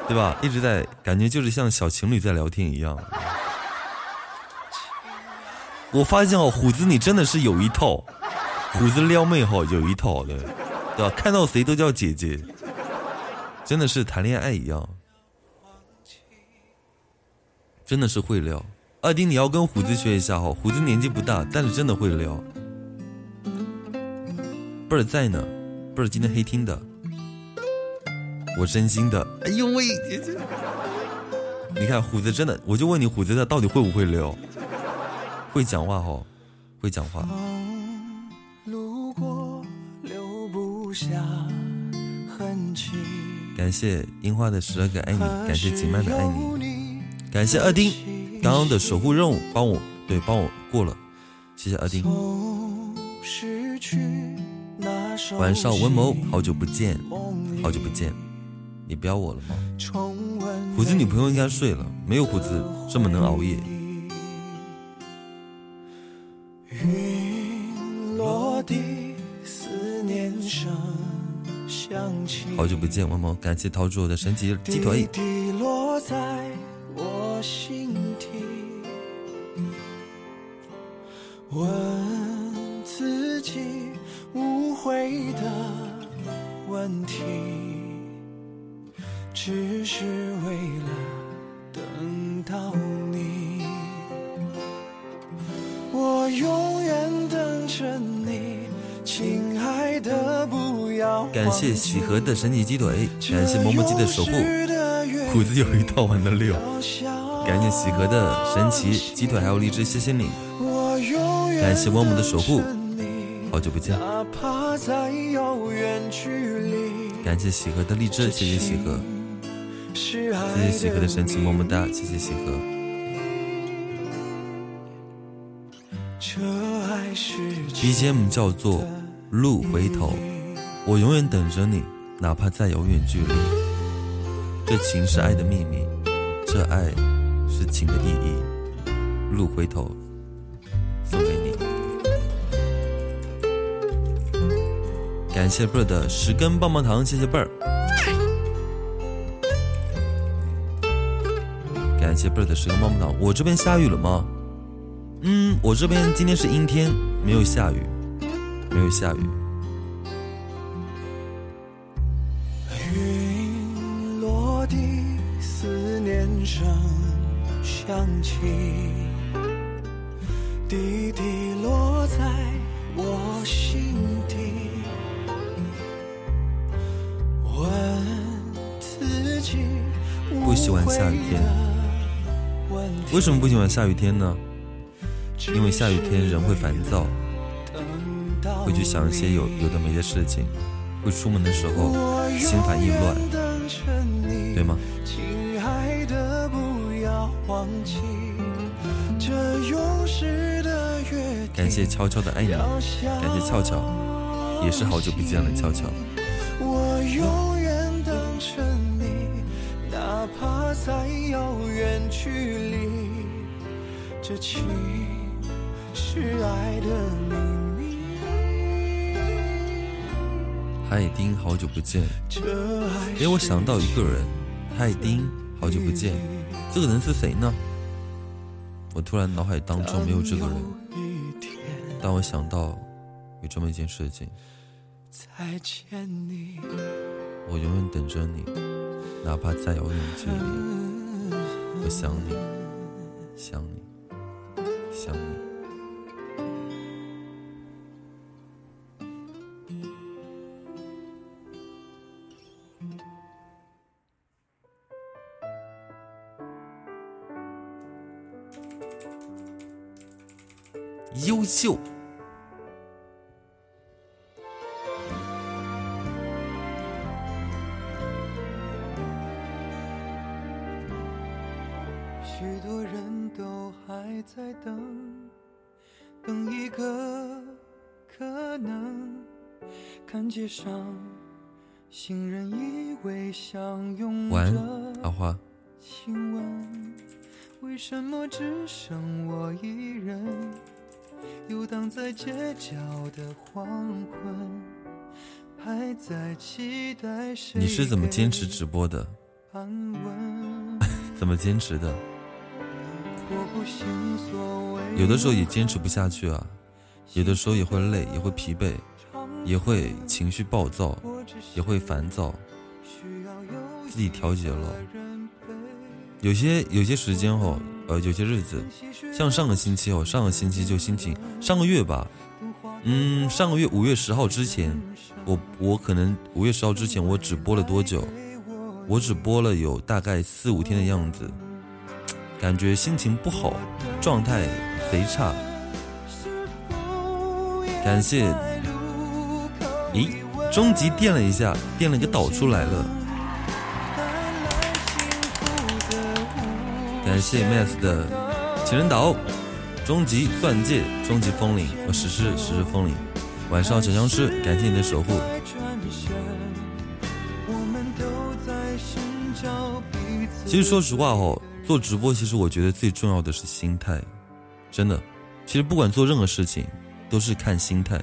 对吧？一直在感觉就是像小情侣在聊天一样。我发现哦，虎子你真的是有一套，虎子撩妹哈有一套的，对吧？看到谁都叫姐姐，真的是谈恋爱一样，真的是会撩。二丁你要跟虎子学一下哈，虎子年纪不大，但是真的会撩。贝儿在呢，贝儿今天黑听的。我真心的，哎呦喂！你看虎子真的，我就问你，虎子他到底会不会撩？会讲话哦，会讲话。感谢樱花的十二个爱你，感谢锦曼的爱你，感谢二丁刚刚的守护任务，帮我对帮我过了，谢谢二丁。晚上文谋，好久不见，好久不见。你不要我了吗？虎子女朋友应该睡了，没有虎子这么能熬夜。好久不见，猫猫，感谢陶主的神奇鸡腿。问自己无悔的问题。只是为了等到你，我永远等着你，亲爱的，不要。感谢喜和的神奇鸡腿，感谢萌萌鸡的守护，虎子有一套玩的溜。感谢喜和的神奇鸡腿，还有荔枝，谢谢你。感谢萌萌的守护，好久不见。感谢喜和的荔枝，谢谢喜和。谢谢喜禾的神奇么么哒，谢谢喜禾。BGM 叫做《路回头》，我永远等着你，哪怕再遥远距离。这情是爱的秘密，这爱是情的意义。路回头，送给你。感谢贝儿的十根棒棒糖，谢谢贝儿。感谢贝儿的十根棒棒糖。我这边下雨了吗？嗯，我这边今天是阴天，没有下雨，没有下雨。云落地，思念声响起，滴滴落在我心底。问自己，不喜欢下雨天为什么不喜欢下雨天呢？因为下雨天人会烦躁，会去想一些有有的没的事情，会出门的时候心烦意乱，对吗？亲爱的，不要忘记这永世的约定。感谢悄悄的爱你，感谢俏俏，也是好久不见了，俏俏。我永远等着你，哪怕在遥远距离。这情是爱的秘密。海丁，好久不见。这爱哎，我想到一个人，海丁，好久不见。这个人是谁呢？我突然脑海当中没有这个人，但我想到有这么一件事情，再见你。我永远等着你，哪怕再遥远的距离，我想你，想你，想你。秀，许多人都还在等，等一个可能。看街上行人依偎相拥晚安，阿着，花。请问为什么只剩我一人，游荡在街角的黄昏，还在期待谁？你是怎么坚持直播的？安稳？怎么坚持的？有的时候也坚持不下去啊，有的时候也会累，也会疲惫，也会情绪暴躁，也会烦躁，自己调节了。有些有些时间哦，呃，有些日子，像上个星期哦，上个星期就心情，上个月吧，嗯，上个月五月十号之前，我我可能五月十号之前我只播了多久？我只播了有大概四五天的样子，感觉心情不好，状态贼差。感谢，咦，终极垫了一下，垫了一个岛出来了。感谢 Max 的情人岛，终极钻戒，终极风铃，呃，史诗史诗风铃。晚上小僵尸，感谢你的守护。其实说实话哦，做直播其实我觉得最重要的是心态，真的。其实不管做任何事情，都是看心态。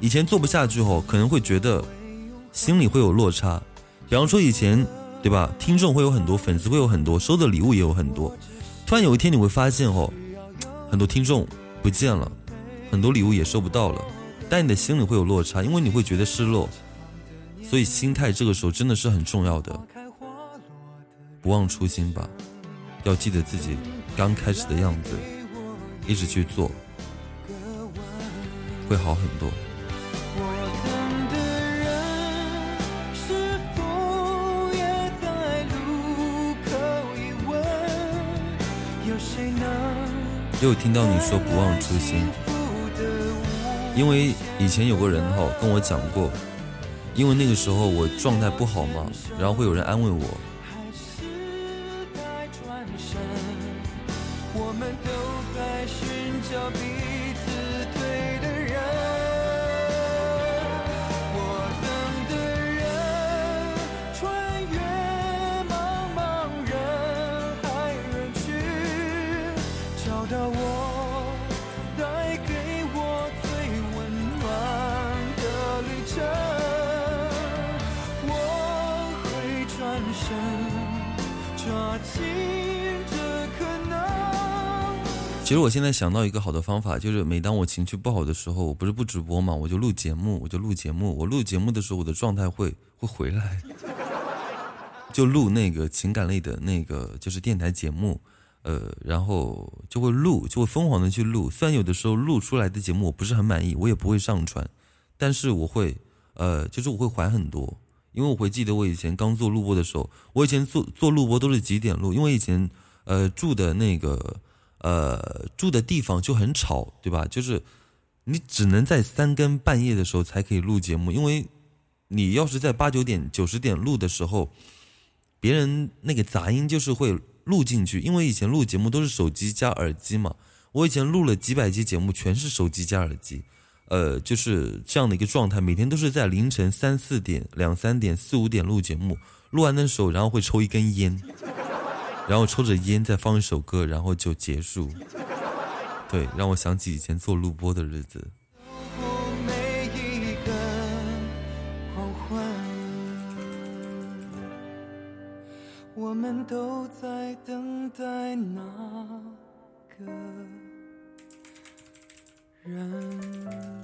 以前做不下去后，可能会觉得心里会有落差。比方说以前，对吧？听众会有很多，粉丝会有很多，收的礼物也有很多。突然有一天你会发现哦，很多听众不见了，很多礼物也收不到了，但你的心里会有落差，因为你会觉得失落。所以心态这个时候真的是很重要的。不忘初心吧，要记得自己刚开始的样子，一直去做，会好很多。又听到你说不忘初心，因为以前有个人哈跟我讲过，因为那个时候我状态不好嘛，然后会有人安慰我。其实我现在想到一个好的方法，就是每当我情绪不好的时候，我不是不直播嘛，我就录节目，我就录节目。我录节目的时候，我的状态会会回来，就录那个情感类的那个就是电台节目，呃，然后就会录，就会疯狂的去录。虽然有的时候录出来的节目我不是很满意，我也不会上传，但是我会，呃，就是我会缓很多，因为我会记得我以前刚做录播的时候，我以前做做录播都是几点录，因为以前呃住的那个。呃，住的地方就很吵，对吧？就是你只能在三更半夜的时候才可以录节目，因为你要是在八九点、九十点录的时候，别人那个杂音就是会录进去。因为以前录节目都是手机加耳机嘛，我以前录了几百期节目，全是手机加耳机，呃，就是这样的一个状态，每天都是在凌晨三四点、两三点、四五点录节目，录完的时候，然后会抽一根烟。然后抽着烟，再放一首歌，然后就结束。对，让我想起以前做录播的日子。我们都在等待那个人。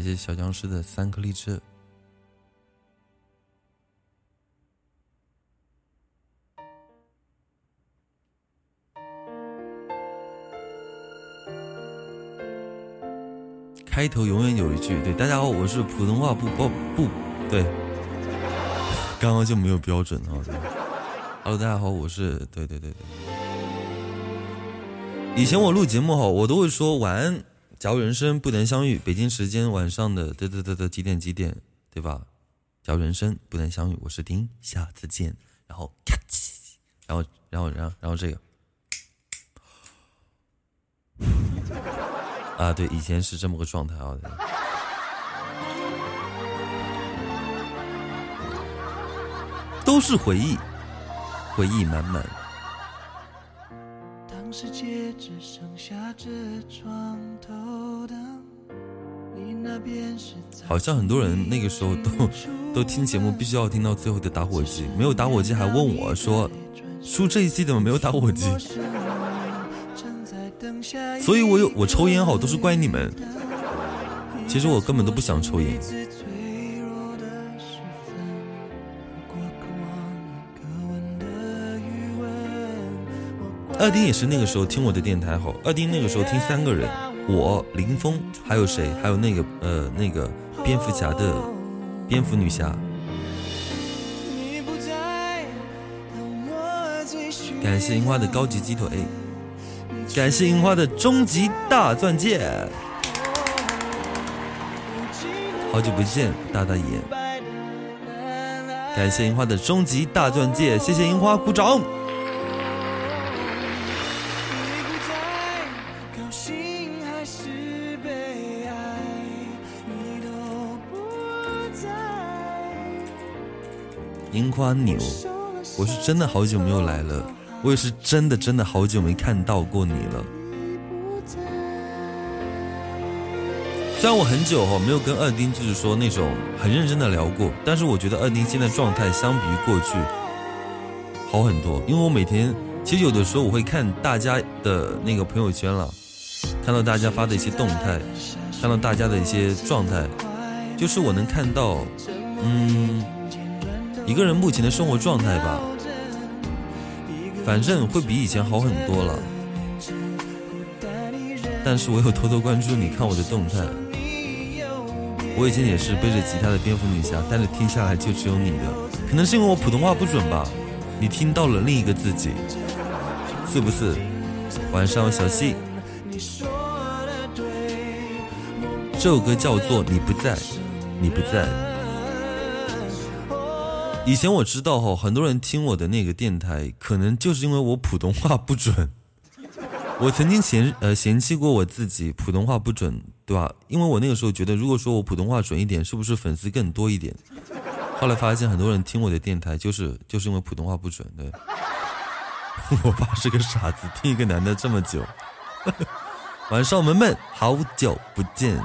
感谢小僵尸的三颗荔枝。开头永远有一句，对大家好，我是普通话不不不对，刚刚就没有标准啊。Hello，大家好，我是对对对对。以前我录节目哈，我都会说晚安。假如人生不能相遇，北京时间晚上的嘚嘚嘚嘚几点几点，对吧？假如人生不能相遇，我是丁，下次见。然后咔叽，然后然后然后然后这个，啊，对，以前是这么个状态啊。都是回忆，回忆满满。世界只剩下这床头灯，好像很多人那个时候都 都听节目，必须要听到最后的打火机。没有打火机还问我说：“叔这一期怎么没有打火机？” 所以，我有我抽烟好都是怪你们。其实我根本都不想抽烟。二丁也是那个时候听我的电台吼，二丁那个时候听三个人，我林峰还有谁？还有那个呃那个蝙蝠侠的蝙蝠女侠。感谢樱花的高级鸡腿，感谢樱花的终极大钻戒。好久不见，大大爷。感谢樱花的终极大钻戒，谢谢樱花，鼓掌。樱花牛，我是真的好久没有来了，我也是真的真的好久没看到过你了。虽然我很久哈没有跟二丁就是说那种很认真的聊过，但是我觉得二丁现在状态相比于过去好很多，因为我每天其实有的时候我会看大家的那个朋友圈了，看到大家发的一些动态，看到大家的一些状态，就是我能看到，嗯。一个人目前的生活状态吧，反正会比以前好很多了。但是我有偷偷关注你看我的动态。我以前也是背着吉他的蝙蝠女侠，但是听下来就只有你的。可能是因为我普通话不准吧？你听到了另一个自己，是不是？晚上小溪。这首歌叫做《你不在，你不在》。以前我知道哈，很多人听我的那个电台，可能就是因为我普通话不准。我曾经嫌呃嫌弃过我自己普通话不准对吧？因为我那个时候觉得，如果说我普通话准一点，是不是粉丝更多一点？后来发现很多人听我的电台，就是就是因为普通话不准对。我爸是个傻子，听一个男的这么久。晚上萌萌，好久不见。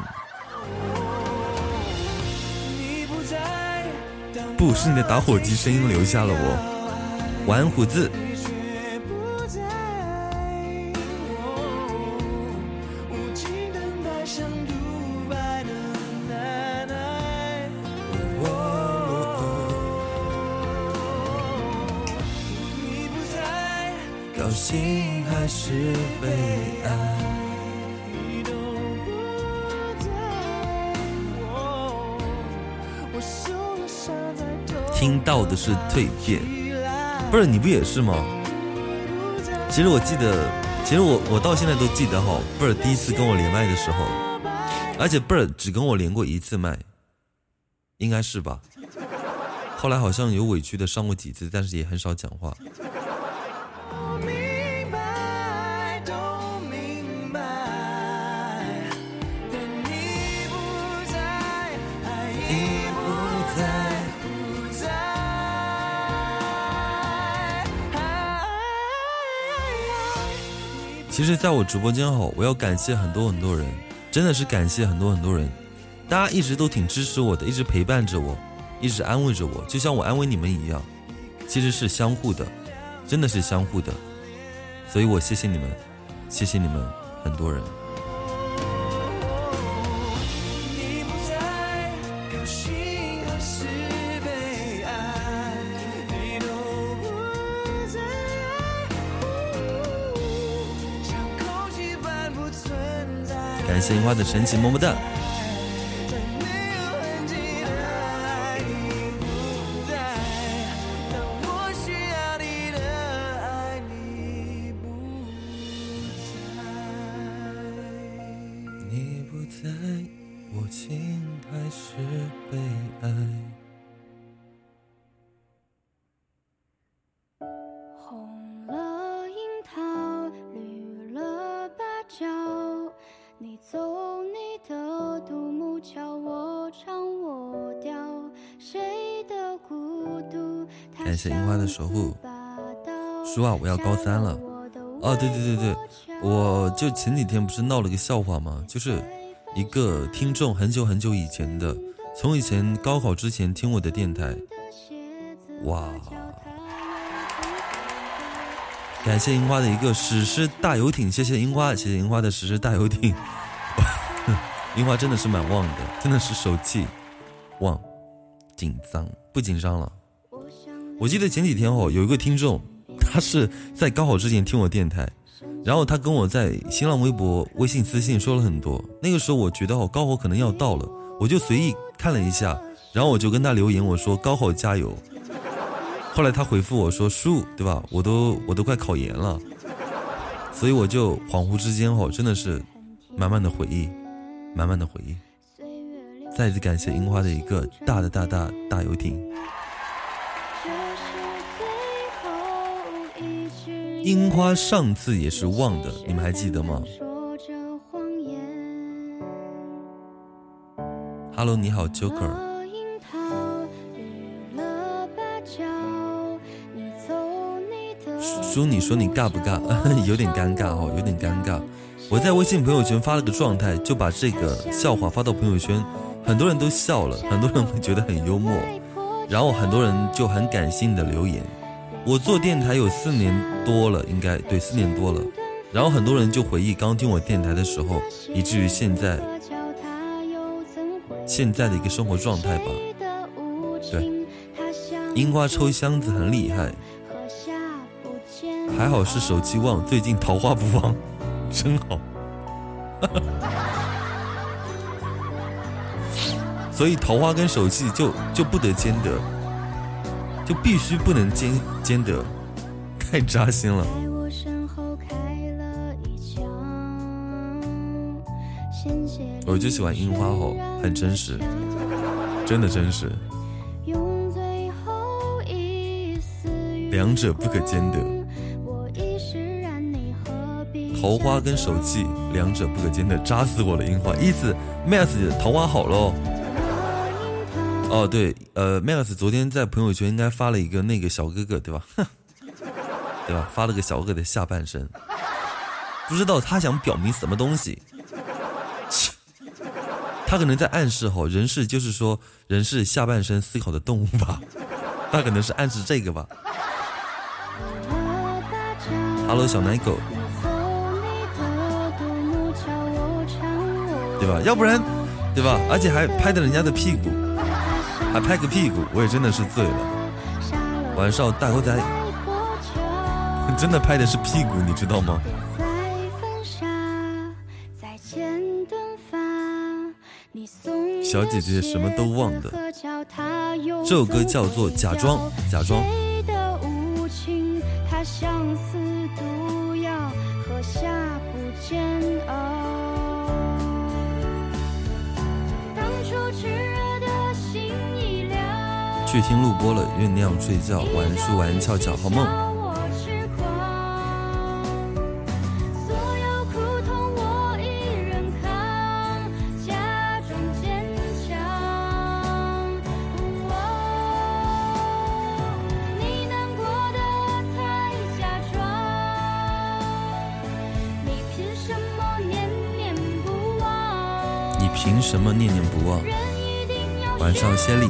不是你的打火机声音留下了我。晚安，虎子。是蜕变，不是你不也是吗？其实我记得，其实我我到现在都记得哈，贝尔第一次跟我连麦的时候，而且贝尔只跟我连过一次麦，应该是吧？后来好像有委屈的上过几次，但是也很少讲话。其实，在我直播间后，我要感谢很多很多人，真的是感谢很多很多人，大家一直都挺支持我的，一直陪伴着我，一直安慰着我，就像我安慰你们一样，其实是相互的，真的是相互的，所以我谢谢你们，谢谢你们很多人。鲜花的神奇么么哒。守护，叔啊，我要高三了。哦，对对对对，我就前几天不是闹了个笑话吗？就是一个听众很久很久以前的，从以前高考之前听我的电台。哇！感谢樱花的一个史诗大游艇，谢谢樱花，谢谢樱花的史诗大游艇。樱花真的是蛮旺的，真的是手气旺，紧张不紧张了？我记得前几天哦，有一个听众，他是在高考之前听我电台，然后他跟我在新浪微博、微信私信说了很多。那个时候我觉得哦，高考可能要到了，我就随意看了一下，然后我就跟他留言，我说高考加油。后来他回复我说叔，对吧？我都我都快考研了，所以我就恍惚之间哦，真的是满满的回忆，满满的回忆。再次感谢樱花的一个大的大大大游艇。樱花上次也是忘的，你们还记得吗？Hello，你好，Joker。叔，你说你尬不尬？有点尴尬哦，有点尴尬。我在微信朋友圈发了个状态，就把这个笑话发到朋友圈，很多人都笑了，很多人会觉得很幽默，然后很多人就很感性的留言。我做电台有四年多了，应该对四年多了。然后很多人就回忆刚听我电台的时候，以至于现在现在的一个生活状态吧。对，樱花抽箱子很厉害，还好是手气旺，最近桃花不旺，真好。所以桃花跟手气就就不得兼得。就必须不能兼兼得，太扎心了。我就喜欢樱花吼，很真实，真的真实。两者不可兼得。桃桃花跟手气两者不可兼得，扎死我了！樱花意思，Max 桃花好喽。哦，对，呃，Max 昨天在朋友圈应该发了一个那个小哥哥，对吧？对吧？发了个小哥哥的下半身，不知道他想表明什么东西。他可能在暗示哈，人是就是说人是下半身思考的动物吧？他可能是暗示这个吧。Hello，小奶狗，对吧？要不然，对吧？而且还拍的人家的屁股，还拍个屁股，我也真的是醉了。晚上大狗仔，真的拍的是屁股，你知道吗？小姐姐什么都忘的，这首歌叫做《假装》，假装。听录播了，酝酿睡觉，晚睡晚翘脚，好梦。你凭什么念念不忘？晚上先礼。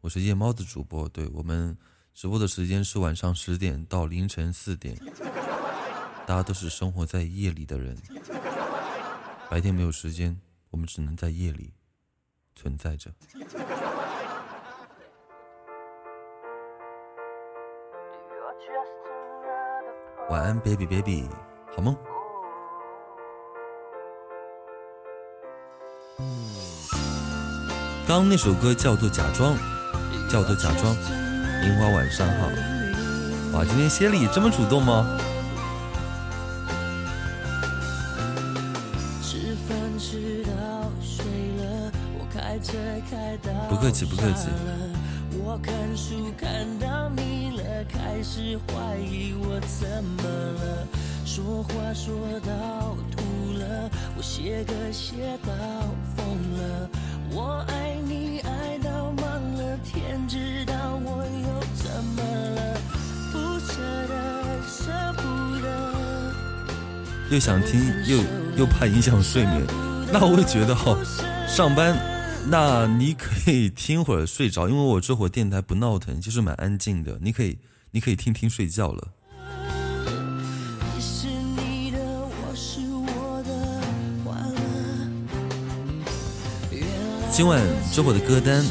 我是夜猫子主播，对我们直播的时间是晚上十点到凌晨四点，大家都是生活在夜里的人，白天没有时间，我们只能在夜里存在着。晚安，baby baby，好梦。刚刚那首歌叫做《假装》。叫做假装，樱花晚上好。哇，今天谢礼这么主动吗？不客气，不客气。说话说到吐了，我写歌写到疯了，我爱你天知道我又怎么了，不舍得舍不得。又想听又又怕影响睡眠，那我会觉得哈，上班，那你可以听会儿睡着，因为我这会儿电台不闹腾，就是蛮安静的，你可以你可以听听睡觉了。今晚这会儿的歌单，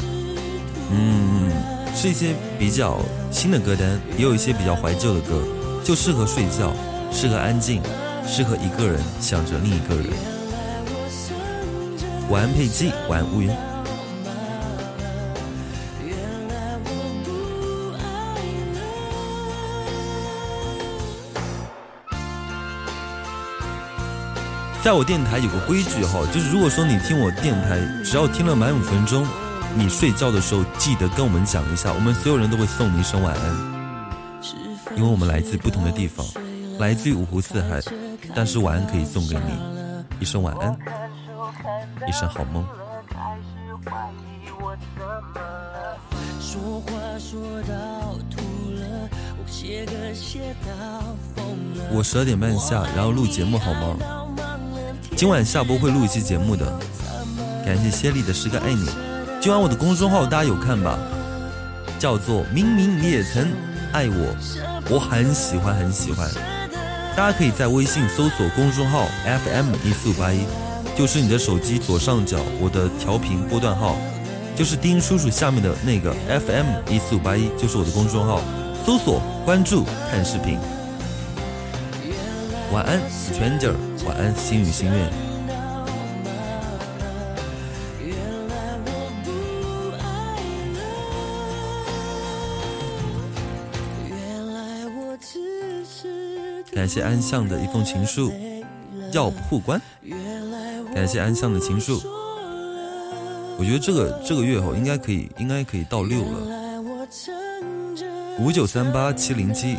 嗯，是一些比较新的歌单，也有一些比较怀旧的歌，就适合睡觉，适合安静，适合一个人想着另一个人。晚安佩姬，晚安乌云。在我电台有个规矩哈，就是如果说你听我电台，只要听了满五分钟，你睡觉的时候记得跟我们讲一下，我们所有人都会送你一声晚安。因为我们来自不同的地方，来自于五湖四海，但是晚安可以送给你一声晚安，一声好梦。我十二点半下，然后录节目好吗？今晚下播会录一期节目的，感谢谢丽的十个爱你。今晚我的公众号大家有看吧？叫做明明你也曾爱我，我很喜欢很喜欢。大家可以在微信搜索公众号 FM 一四五八一，就是你的手机左上角我的调频波段号，就是丁叔叔下面的那个 FM 一四五八一，就是我的公众号。搜索关注看视频。晚安 stranger，晚安心语心愿。感谢安向的一封情书，要互关。感谢安向的情书，我觉得这个这个月后应该可以，应该可以到六了。五九三八七零七。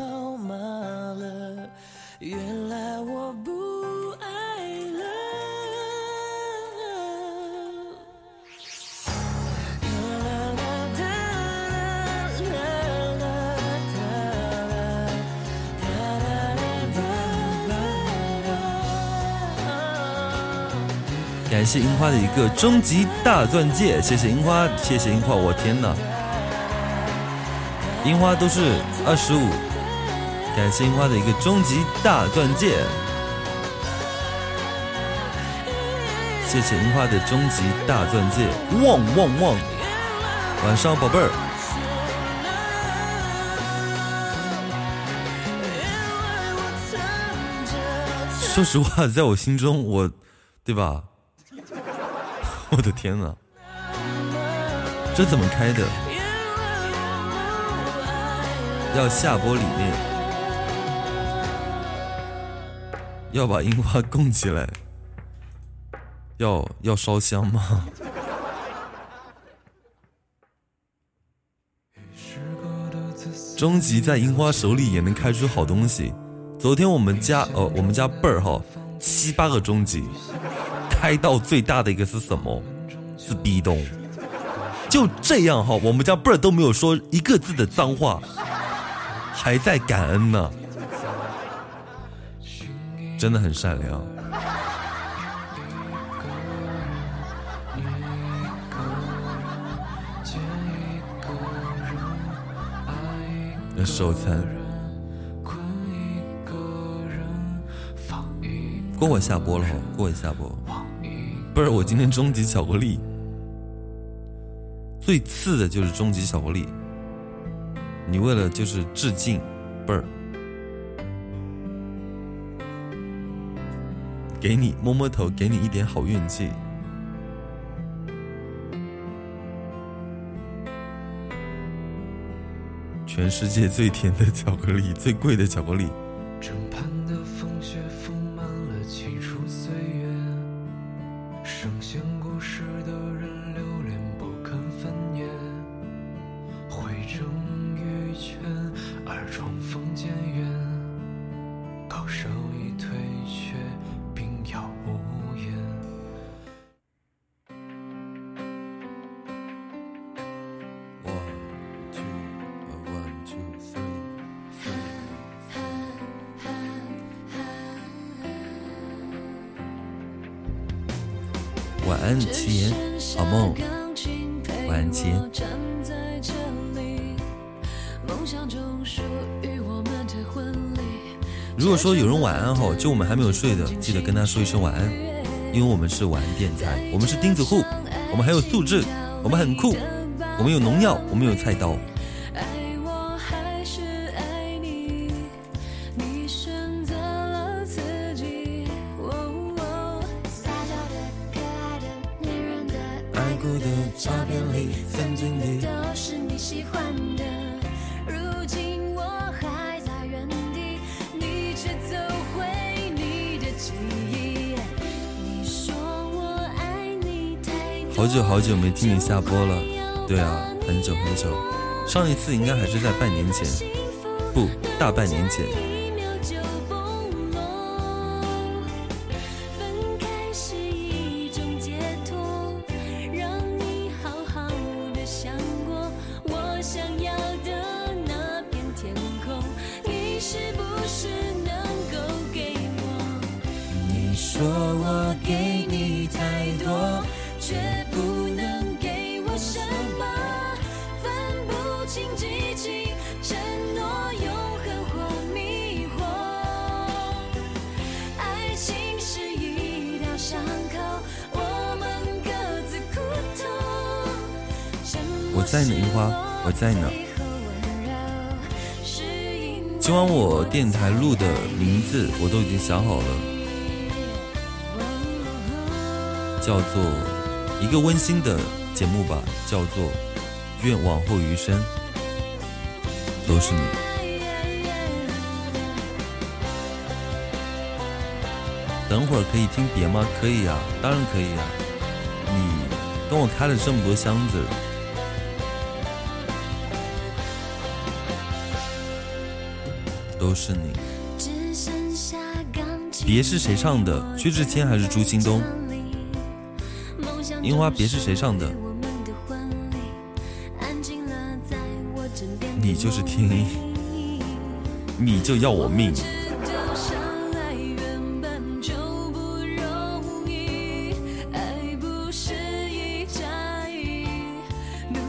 感谢樱花的一个终极大钻戒，谢谢樱花，谢谢樱花，我天哪！樱花都是二十五，感谢樱花的一个终极大钻戒，谢谢樱花的终极大钻戒，旺旺旺！晚上宝贝儿，说实话，在我心中，我，对吧？我的天哪，这怎么开的？要下播里面，要把樱花供起来，要要烧香吗？终极在樱花手里也能开出好东西。昨天我们家哦，我们家倍儿哈，七八个终极。开到最大的一个是什么？是壁咚。就这样哈，我们家辈儿都没有说一个字的脏话，还在感恩呢，真的很善良。那收餐，过我下播了哈，过我下播。不是我今天终极巧克力，最次的就是终极巧克力。你为了就是致敬，倍儿，给你摸摸头，给你一点好运气。全世界最甜的巧克力，最贵的巧克力。说有人晚安哈，就我们还没有睡的，记得跟他说一声晚安，因为我们是晚安电台，我们是钉子户，我们还有素质，我们很酷，我们有农药，我们有菜刀。久没听你下播了，对啊，很久很久，上一次应该还是在半年前，不，大半年前。电台录的名字我都已经想好了，叫做一个温馨的节目吧，叫做《愿往后余生都是你》。等会儿可以听别吗？可以呀，当然可以呀。你跟我开了这么多箱子。都是你。别是谁唱的？薛之谦还是朱星东？樱花别是谁唱的？你就是天意，你就要我命。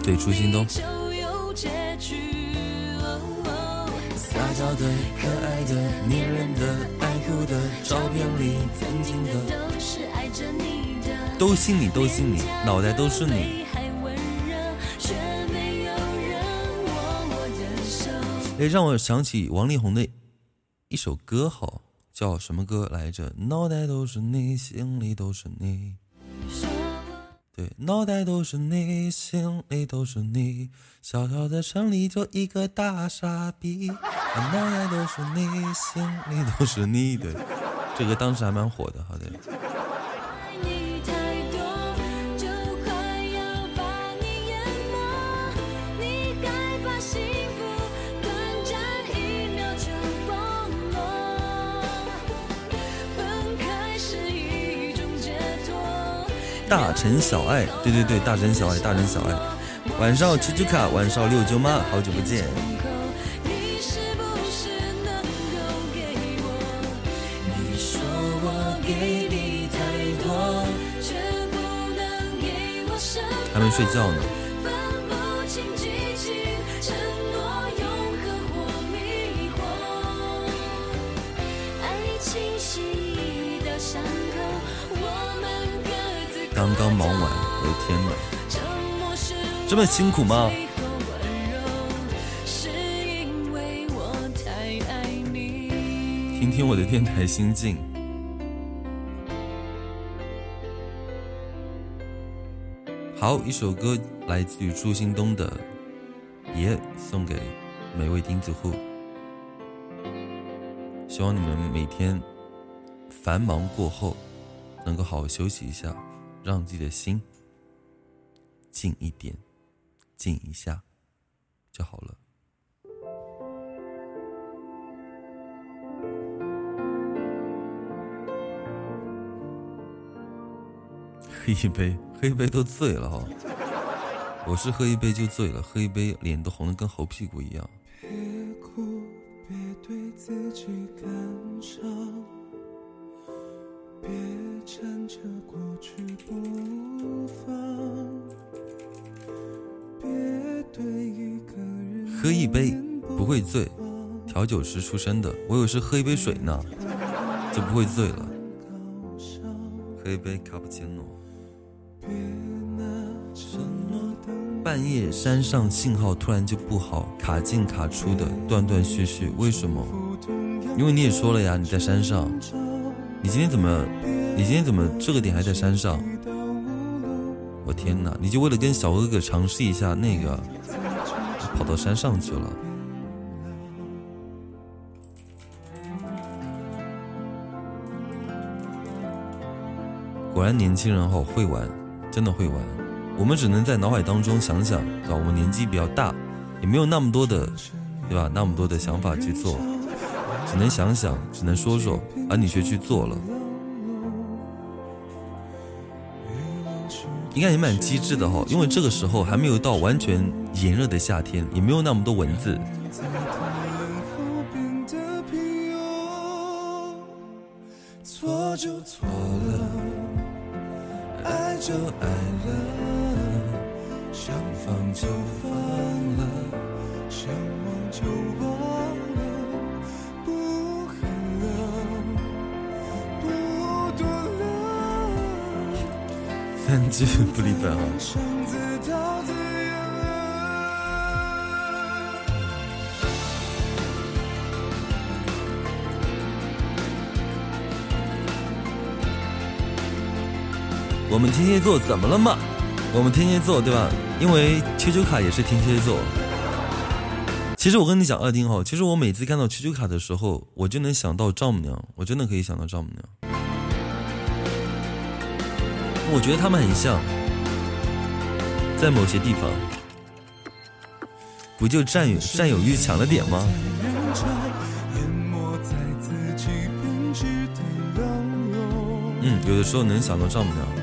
对，朱星东。的，照片里曾经的，都是爱着你的，都信你，都信你，脑袋都是你。哎，让我想起王力宏的一首歌，好叫什么歌来着？脑袋都是你，心里都是你。对，脑袋都是你，心里都是你。小小的城里就一个大傻逼，脑袋都是你，心里都是你。对，这个当时还蛮火的，好的。大城小爱，对对对，大城小爱，大城小爱。晚上吃猪卡，晚上六舅妈，好久不见。还没睡觉呢。刚刚忙完，我的天哪，这么辛苦吗？听听我的电台心境。好，一首歌来自于朱兴东的《爷》，送给每位钉子户。希望你们每天繁忙过后，能够好好休息一下。让自己的心静一点，静一下就好了。喝一杯，喝一杯都醉了哈！我是喝一杯就醉了，喝一杯脸都红的跟猴屁股一样。别哭，别对自己感伤，别缠着过去不放。别对一个人喝一杯不会醉，调酒师出身的，我以为是喝一杯水呢，就不会醉了。喝一杯卡布奇诺。半夜山上信号突然就不好，卡进卡出的，断断续续，为什么？因为你也说了呀，你在山上。你今天怎么？你今天怎么这个点还在山上？我天哪！你就为了跟小哥哥尝试一下那个，跑到山上去了。果然年轻人好会玩，真的会玩。我们只能在脑海当中想想，对吧？我们年纪比较大，也没有那么多的，对吧？那么多的想法去做。只能想想，只能说说，而你却去做了。应该也蛮机智的哈，因为这个时候还没有到完全炎热的夏天，也没有那么多蚊子。错就错了，爱就爱了，想放就放了，想忘就忘了，不恨了，不多了。三句不离本啊。我们天蝎座怎么了嘛？我们天蝎座对吧？因为丘丘卡也是天蝎座。其实我跟你讲，二丁哈，其实我每次看到丘丘卡的时候，我就能想到丈母娘，我真的可以想到丈母娘。我觉得他们很像，在某些地方，不就占有占有欲强了点吗？嗯，有的时候能想到丈母娘。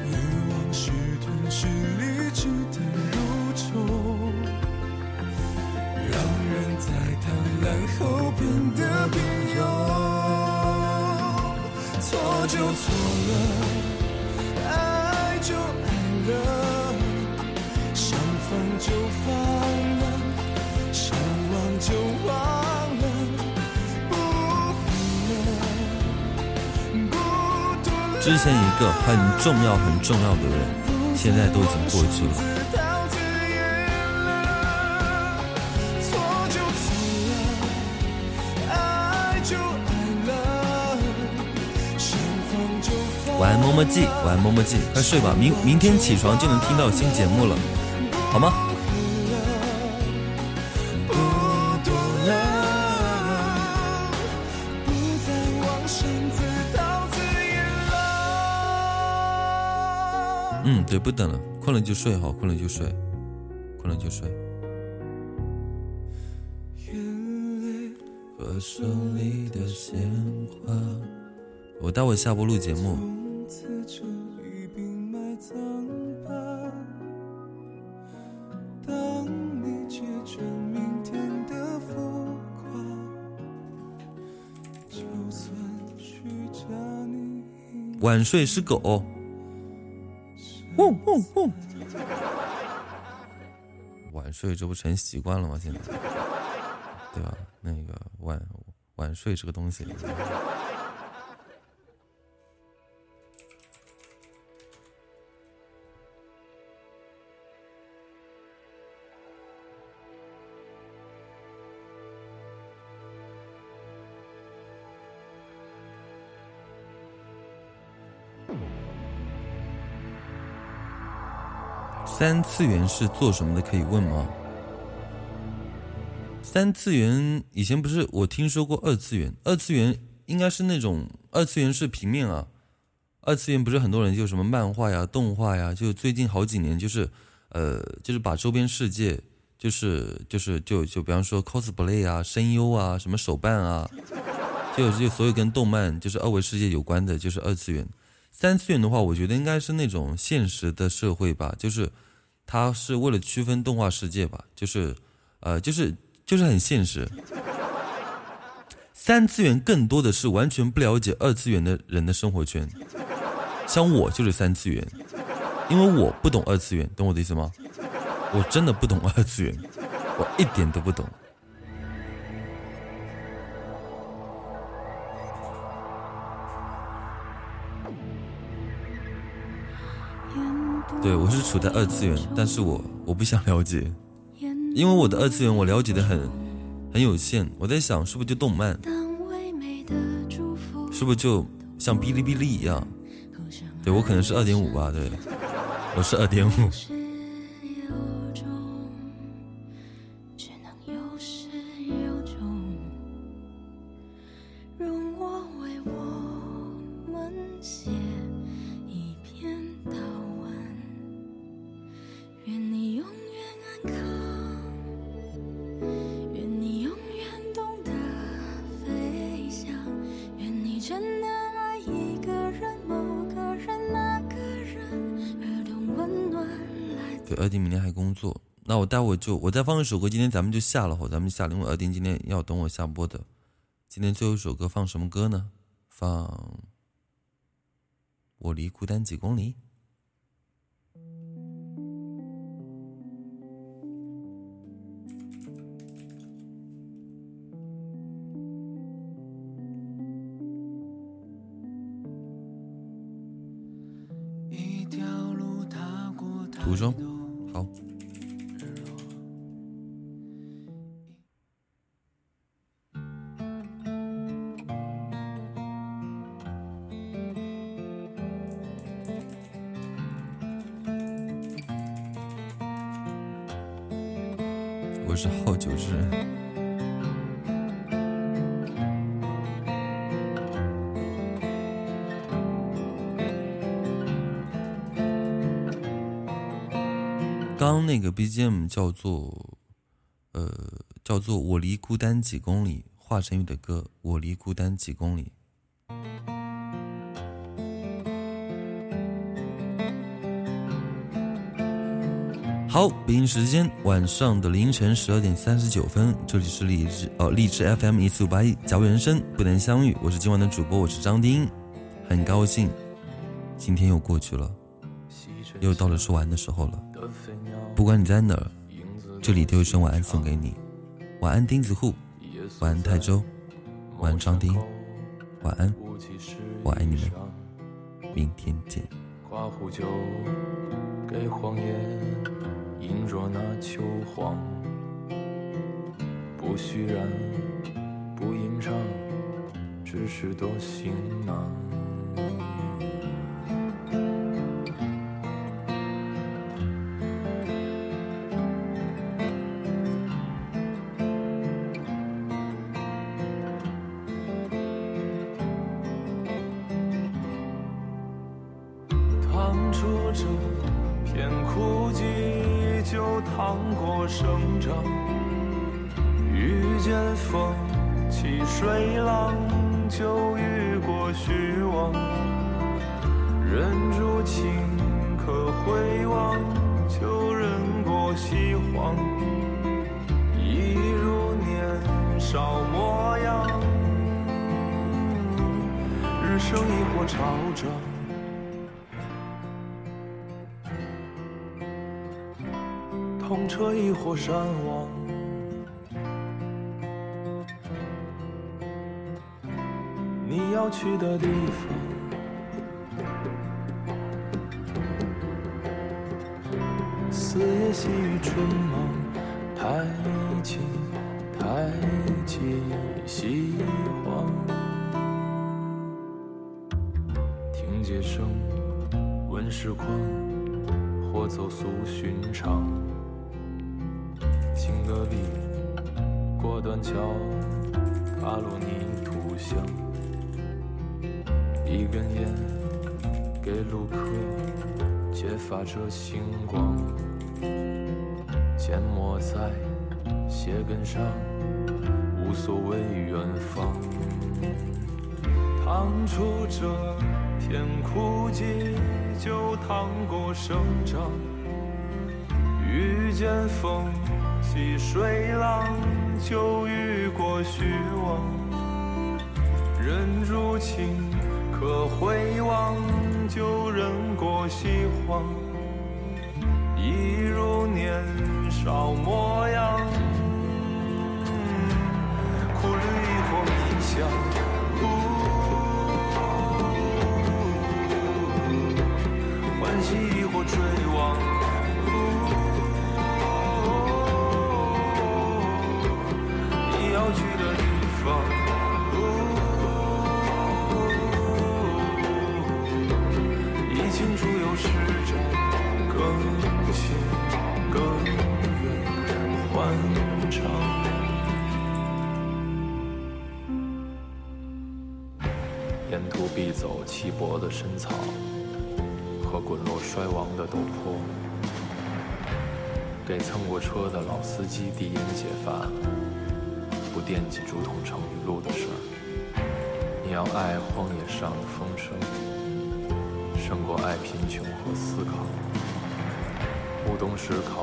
错了爱就爱了想放就放了想忘就忘了不会了。之前一个很重要很重要的人现在都已经过去了。晚安，么么记，晚安，么么记，快睡吧，明明天起床就能听到新节目了，好吗？嗯，对，不等了，困了就睡，哈，困了就睡，困了就睡。我待会下播录节目。晚睡是狗。嗡嗡嗡！晚睡这不成习惯了吗？现在，对吧？那个晚晚睡这个东西。三次元是做什么的？可以问吗？三次元以前不是我听说过二次元，二次元应该是那种二次元是平面啊。二次元不是很多人就什么漫画呀、动画呀，就最近好几年就是呃，就是把周边世界就是就是就就比方说 cosplay 啊、声优啊、什么手办啊，就就所有跟动漫就是二维世界有关的，就是二次元。三次元的话，我觉得应该是那种现实的社会吧，就是。他是为了区分动画世界吧，就是，呃，就是就是很现实。三次元更多的是完全不了解二次元的人的生活圈，像我就是三次元，因为我不懂二次元，懂我的意思吗？我真的不懂二次元，我一点都不懂。对，我是处在二次元，但是我我不想了解，因为我的二次元我了解的很很有限。我在想，是不是就动漫？是不是就像哔哩哔哩一样？对我可能是二点五吧，对，我是二点五。就我再放一首歌，今天咱们就下了，后咱们下了，因为二丁今天要等我下播的。今天最后一首歌放什么歌呢？放《我离孤单几公里》。途中，个 BGM 叫做，呃，叫做《我离孤单几公里》，华晨宇的歌《我离孤单几公里》。好，北京时间晚上的凌晨十二点三十九分，这里是荔枝哦，荔枝 FM 一四五八一，假如人生不能相遇，我是今晚的主播，我是张丁，很高兴，今天又过去了，又到了说完的时候了。不管你在哪儿，这里都有声晚安送给你，晚安钉子户，晚安泰州，晚安张丁，晚安，我爱你们，明天见。刮胡酒给荒野饮着那秋黄，不虚然，不吟唱，只是多行囊。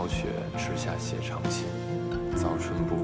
雪，池下写长信，早春不。